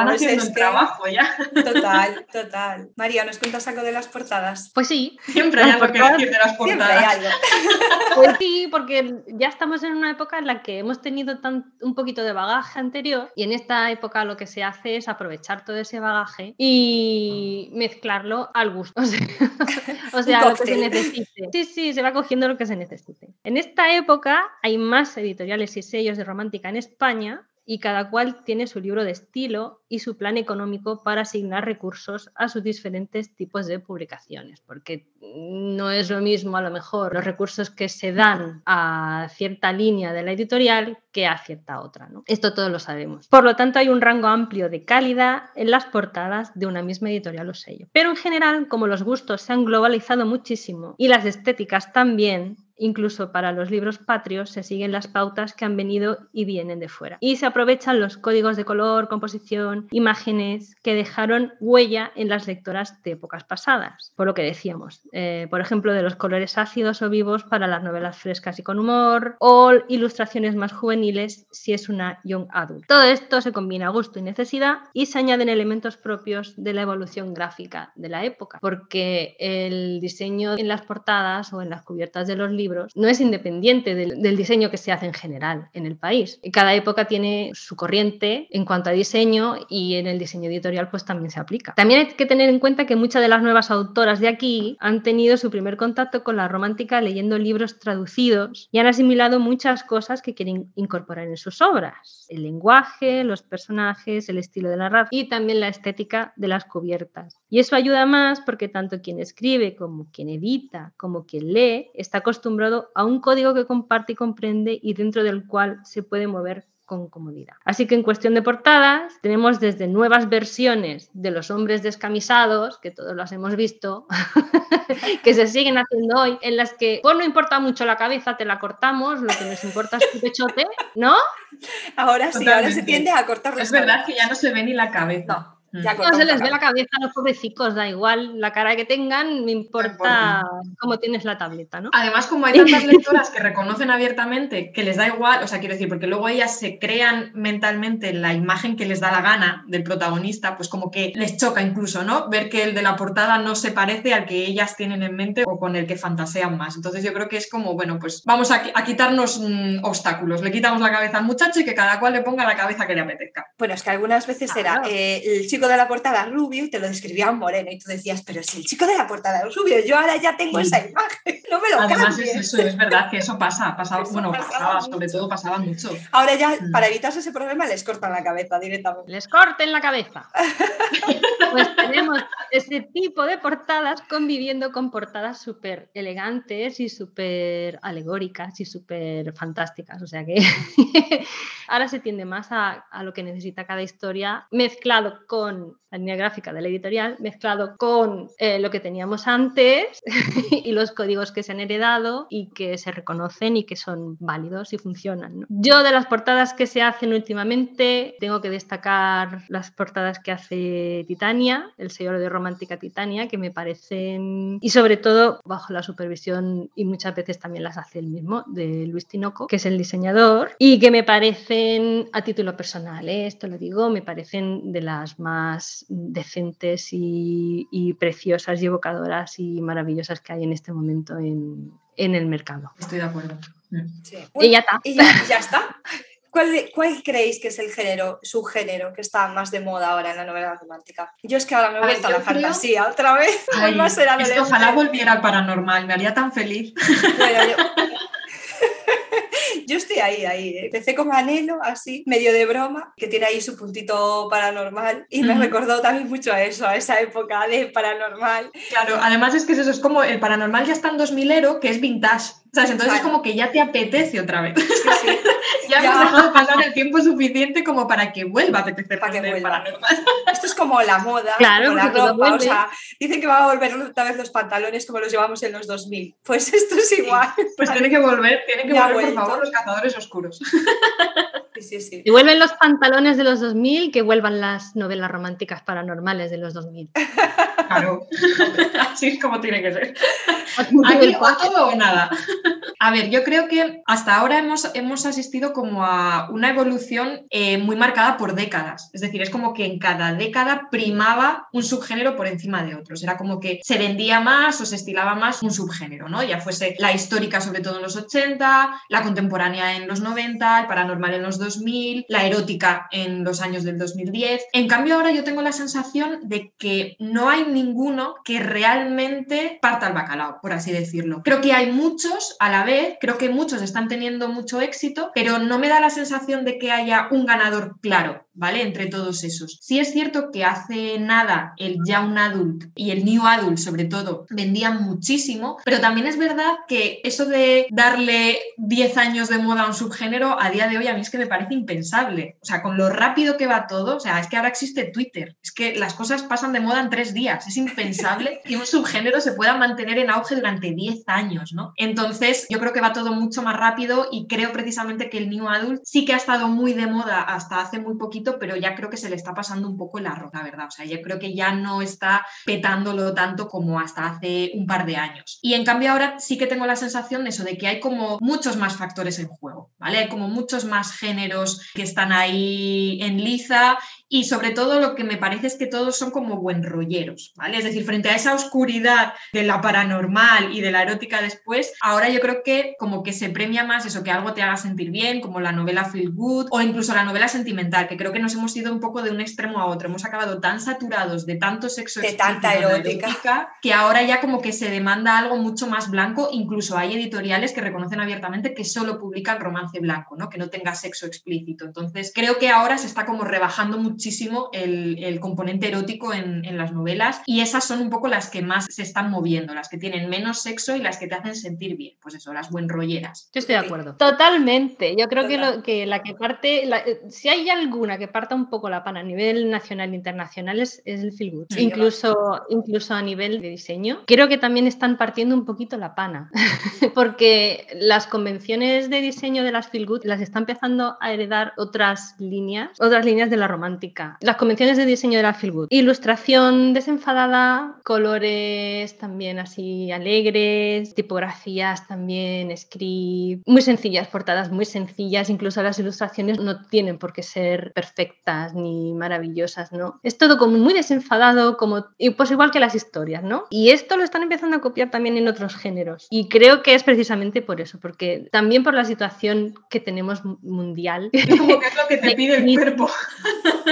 están haciendo un trabajo ya. Total, total. María, ¿nos cuentas algo de las portadas? Pues sí. Siempre hay algo que decir de las portadas. (laughs) Pues sí, porque ya estamos en una época en la que hemos tenido tan, un poquito de bagaje anterior y en esta época lo que se hace es aprovechar todo ese bagaje y mezclarlo al gusto. (laughs) (laughs) O sea, lo que se necesite. Sí, sí, se va cogiendo lo que se necesite. En esta época hay más editoriales y sellos de romántica en España y cada cual tiene su libro de estilo y su plan económico para asignar recursos a sus diferentes tipos de publicaciones, porque no es lo mismo a lo mejor los recursos que se dan a cierta línea de la editorial que a cierta otra. ¿no? Esto todos lo sabemos. Por lo tanto, hay un rango amplio de calidad en las portadas de una misma editorial o sello. Pero en general, como los gustos se han globalizado muchísimo y las estéticas también, Incluso para los libros patrios se siguen las pautas que han venido y vienen de fuera. Y se aprovechan los códigos de color, composición, imágenes que dejaron huella en las lectoras de épocas pasadas. Por lo que decíamos, eh, por ejemplo, de los colores ácidos o vivos para las novelas frescas y con humor, o ilustraciones más juveniles si es una young adult. Todo esto se combina a gusto y necesidad y se añaden elementos propios de la evolución gráfica de la época, porque el diseño en las portadas o en las cubiertas de los libros no es independiente del, del diseño que se hace en general en el país. Cada época tiene su corriente en cuanto a diseño y en el diseño editorial pues también se aplica. También hay que tener en cuenta que muchas de las nuevas autoras de aquí han tenido su primer contacto con la romántica leyendo libros traducidos y han asimilado muchas cosas que quieren incorporar en sus obras. El lenguaje, los personajes, el estilo de narrar y también la estética de las cubiertas. Y eso ayuda más porque tanto quien escribe como quien edita como quien lee está acostumbrado a un código que comparte y comprende y dentro del cual se puede mover con comodidad. Así que en cuestión de portadas tenemos desde nuevas versiones de los hombres descamisados, que todos las hemos visto, (laughs) que se siguen haciendo hoy, en las que pues no importa mucho la cabeza, te la cortamos, lo que nos importa es tu pechote, ¿no? Ahora sí, ahora se tiende a cortar Es verdad que ya no se ve ni la cabeza. Mm. no se les ve la cabeza a los pobrecicos, da igual la cara que tengan, me importa cómo tienes la tableta, ¿no? Además, como hay tantas lectoras que reconocen abiertamente que les da igual, o sea, quiero decir, porque luego ellas se crean mentalmente la imagen que les da la gana del protagonista, pues como que les choca incluso, ¿no? Ver que el de la portada no se parece al que ellas tienen en mente o con el que fantasean más. Entonces yo creo que es como, bueno, pues vamos a, quitarnos mm, obstáculos, le quitamos la cabeza al muchacho y que cada cual le ponga la cabeza que le apetezca. Bueno, es que algunas veces era eh, el chico de la portada rubio y te lo describían moreno y tú decías, pero si el chico de la portada es rubio, yo ahora ya tengo esa imagen, (laughs) no me lo Además es eso, es verdad que eso pasa, pasaba, bueno, pasaba, sobre todo pasaba mucho. Ahora ya, mm. para evitarse ese problema, les cortan la cabeza directamente. Les corten la cabeza. (laughs) pues tenemos ese tipo de portadas conviviendo con portadas súper elegantes y súper alegóricas y súper fantásticas. O sea que (laughs) ahora se tiende más a, a lo que necesita cada historia mezclado con la línea gráfica de la editorial, mezclado con eh, lo que teníamos antes (laughs) y los códigos que se han heredado y que se reconocen y que son válidos y funcionan. Yo de las portadas que se hacen últimamente tengo que destacar las portadas que hace Titania, el sello de Romántica Titania, que me parecen, y sobre todo bajo la supervisión y muchas veces también las hace el mismo, de Luis Tinoco, que es el diseñador, y que me parecen a título personal, ¿eh? esto lo digo, me parecen de las más decentes y, preciosas y evocadoras y maravillosas que hay en este momento en, el mercado. Estoy de acuerdo. Y ya está. Y ya, está. ¿Cuál, ¿Cuál, creéis que es el género, subgénero que está más de moda ahora en la novela romántica? Yo es que ahora me he vuelto a, la fantasía otra vez. (laughs) ojalá volviera al paranormal, me haría tan feliz. Bueno, yo, (laughs) yo estoy ahí, ahí. ¿eh? Empecé con anhelo, así, medio de broma, que tiene ahí su puntito paranormal y me recordó también mucho a eso, a esa época de paranormal. Claro, además es que eso, es como el paranormal ya está en 2000 que es vintage. Entonces es como que ya te apetece otra vez. (laughs) ya, hemos dejado pasar el tiempo suficiente como para que vuelva a apetecer para que vuelva. (laughs) Esto es como la moda, claro, la ropa. O sea, dicen que va a volver otra vez los pantalones como los llevamos en los 2000. Pues esto es igual. Pues tiene que volver, tiene que volver, por favor, los cazadores oscuros. (laughs) Sí, sí, Y vuelven los pantalones de los 2000, que vuelvan las novelas románticas paranormales de los 2000. Claro, (laughs) así es como tiene que ser. Aquí o todo o nada. A ver, yo creo que hasta ahora hemos, hemos asistido como a una evolución eh, muy marcada por décadas. Es decir, es como que en cada década primaba un subgénero por encima de otros. Era como que se vendía más o se estilaba más un subgénero, ¿no? Ya fuese la histórica, sobre todo en los 80, la contemporánea en los 90, el paranormal en los 2000, la erótica en los años del 2010. En cambio, ahora yo tengo la sensación de que no hay ninguno que realmente parta al bacalao, por así decirlo. Creo que hay muchos a la vez, creo que muchos están teniendo mucho éxito, pero no me da la sensación de que haya un ganador claro. ¿Vale? Entre todos esos. Sí es cierto que hace nada el Young Adult y el New Adult, sobre todo, vendían muchísimo, pero también es verdad que eso de darle 10 años de moda a un subgénero, a día de hoy a mí es que me parece impensable. O sea, con lo rápido que va todo, o sea, es que ahora existe Twitter, es que las cosas pasan de moda en tres días, es impensable (laughs) que un subgénero se pueda mantener en auge durante 10 años, ¿no? Entonces, yo creo que va todo mucho más rápido y creo precisamente que el New Adult sí que ha estado muy de moda hasta hace muy poquito pero ya creo que se le está pasando un poco el arroz, la verdad. O sea, yo creo que ya no está petándolo tanto como hasta hace un par de años. Y en cambio ahora sí que tengo la sensación de eso, de que hay como muchos más factores en juego, ¿vale? Hay como muchos más géneros que están ahí en liza y sobre todo lo que me parece es que todos son como buen rolleros, ¿vale? Es decir, frente a esa oscuridad de la paranormal y de la erótica después, ahora yo creo que como que se premia más eso, que algo te haga sentir bien, como la novela Feel Good o incluso la novela sentimental, que creo que nos hemos ido un poco de un extremo a otro, hemos acabado tan saturados de tanto sexo de tanta erótica. que ahora ya como que se demanda algo mucho más blanco, incluso hay editoriales que reconocen abiertamente que solo publican romance blanco, ¿no? que no tenga sexo explícito. Entonces creo que ahora se está como rebajando muchísimo el, componente erótico en, las novelas y esas son un poco las que más se están moviendo, las que tienen menos sexo y las que te hacen sentir bien, pues eso, las buen rolleras. Yo estoy de acuerdo. Totalmente. Yo creo que, lo, que la que parte, si hay alguna que parta un poco la pana a nivel nacional e internacional es, el feel good. incluso, incluso a nivel de diseño. Creo que también están partiendo un poquito la pana, (laughs) porque las convenciones de diseño de las feel good las está empezando a heredar otras líneas, otras líneas de la romántica. Las convenciones de diseño de la feel good. Ilustración desenfadada, colores también así alegres, tipografías también, script, muy sencillas, portadas muy sencillas, incluso las ilustraciones no tienen por qué ser perfectas ni maravillosas, ¿no? Es todo como muy desenfadado, como, pues igual que las historias, ¿no? Y esto lo están empezando a copiar también en otros géneros. Y creo que es precisamente por eso, porque también por la situación que tenemos mundial. como que es lo que te (laughs) pide el cuerpo. (laughs)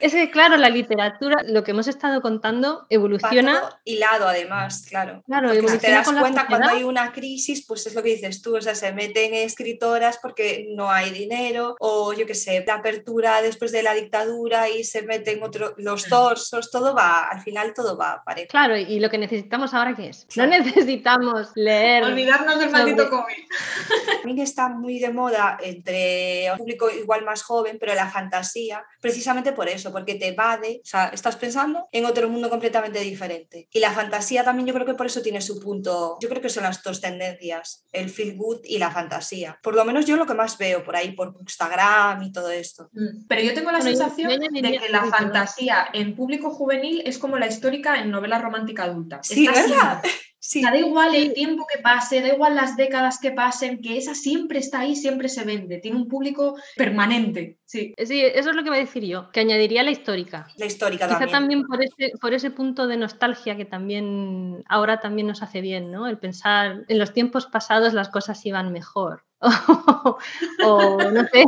Es que, claro, la literatura, lo que hemos estado contando, evoluciona. hilado, además, claro. Claro, si te das cuenta, cuando hay una crisis, pues es lo que dices tú, o sea, se meten escritoras porque no hay dinero, o yo qué sé, la apertura después de la dictadura y se meten otro, los torsos, todo va, al final todo va a parecer. Claro, y lo que necesitamos ahora, ¿qué es? No necesitamos leer. Olvidarnos del maldito COVID. También está muy de moda entre un público igual más joven, pero la fantasía, precisamente por eso porque te evade, o sea, estás pensando en otro mundo completamente diferente. Y la fantasía también yo creo que por eso tiene su punto, yo creo que son las dos tendencias, el feel good y la fantasía. Por lo menos yo lo que más veo por ahí, por Instagram y todo esto. Mm, pero yo tengo la sensación de que la fantasía en público juvenil es como la histórica en novela romántica adulta. Sí, ¿verdad? (laughs) Sí. da igual el tiempo que pase, da igual las décadas que pasen, que esa siempre está ahí, siempre se vende, tiene un público permanente. Sí. sí, eso es lo que voy a decir yo, que añadiría la histórica. La histórica Quizá también. también por ese, por ese punto de nostalgia que también ahora también nos hace bien, ¿no? El pensar en los tiempos pasados las cosas iban mejor. (laughs) o, no sé.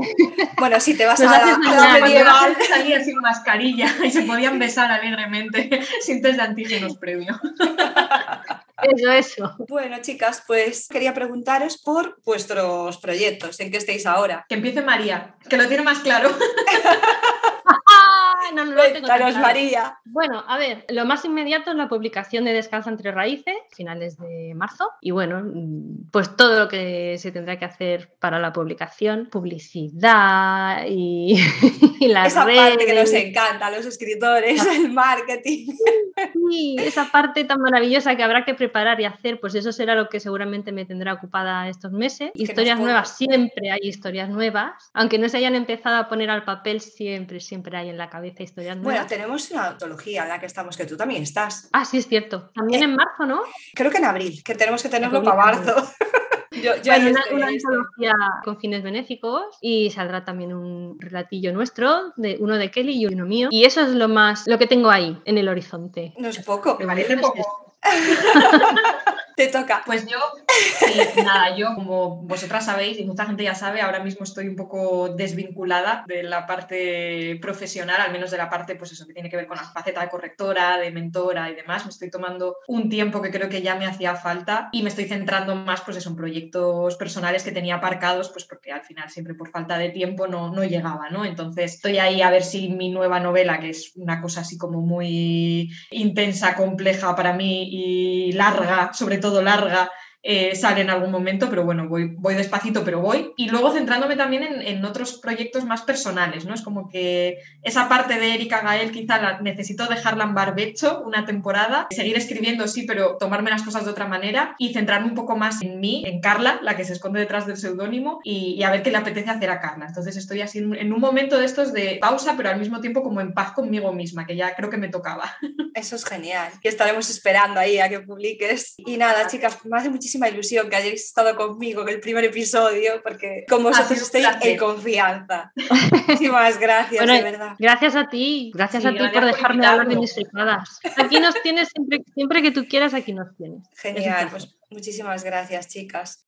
Bueno, si te vas a, la, medieval, salía sin mascarilla y se podían besar alegremente (laughs) sin test de antígenos previo. Eso, eso. Bueno, chicas, pues quería preguntaros por vuestros proyectos, en qué estáis ahora. Que empiece María, que lo tiene más claro. (laughs) no, no, no María. Bueno, a ver, lo más inmediato es la publicación de Descansa entre raíces, finales de marzo. Y bueno, pues todo lo que se tendrá que hacer para la publicación, publicidad y, (laughs) y las Esa parte que nos encanta a los escritores, el marketing. Sí, esa parte tan maravillosa que habrá que preparar y hacer, pues eso será lo que seguramente me tendrá ocupada estos meses. Historias nuevas, siempre hay historias nuevas. Aunque no se hayan empezado a poner al papel, siempre, siempre hay en la cabeza historias nuevas. Bueno, tenemos una antología en la que estamos, que tú también estás. Ah, sí, es cierto. También eh, en marzo, ¿no? Creo que en abril, que tenemos que tenerlo para marzo. (laughs) Yo, una, una antología con fines benéficos y saldrá también un relatillo nuestro, de uno de Kelly y uno mío. Y eso es lo más, lo que tengo ahí en el horizonte. No es poco. Me parece poco. (laughs) Te toca. Pues yo, nada, yo como vosotras sabéis y mucha gente ya sabe, ahora mismo estoy un poco desvinculada de la parte profesional, al menos de la parte, pues eso, que tiene que ver con la faceta de correctora, de mentora y demás. Me estoy tomando un tiempo que creo que ya me hacía falta y me estoy centrando más, pues eso, en proyectos personales que tenía aparcados, pues porque al final siempre por falta de tiempo no, no llegaba, ¿no? Entonces estoy ahí a ver si mi nueva novela, que es una cosa así como muy intensa, compleja para mí y larga, sobre todo larga, eh, sale en algún momento, pero bueno, voy, voy despacito, pero voy. Y luego centrándome también en, otros proyectos más personales, ¿no? Es como que esa parte de Erika Gael quizá la, necesito dejarla en barbecho una temporada, seguir escribiendo, sí, pero tomarme las cosas de otra manera y centrarme un poco más en mí, en Carla, la que se esconde detrás del seudónimo, y, a ver qué le apetece hacer a Carla. Entonces estoy así en un momento de estos de pausa, pero al mismo tiempo como en paz conmigo misma, que ya creo que me tocaba. Eso es genial. Y estaremos esperando ahí a que publiques. Y nada, chicas, me hace muchísima muchísima ilusión que hayáis estado conmigo en el primer episodio, porque con vosotros estoy en confianza. (laughs) Muchísimas gracias, de verdad. Gracias a ti, gracias a ti por dejarme hablar de mis flipadas. Aquí nos tienes siempre, siempre que tú quieras, aquí nos tienes. Genial, pues muchísimas gracias, chicas.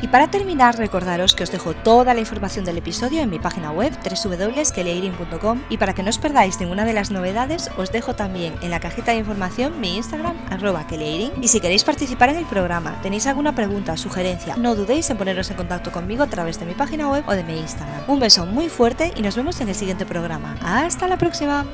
Y para terminar, recordaros que os dejo toda la información del episodio en mi página web www.keleirin.com y para que no os perdáis ninguna de las novedades, os dejo también en la cajita de información mi Instagram, arroba keleirin. Y si queréis participar en el programa, tenéis alguna pregunta, sugerencia, no dudéis en poneros en contacto conmigo a través de mi página web o de mi Instagram. Un beso muy fuerte y nos vemos en el siguiente programa. ¡Hasta la próxima!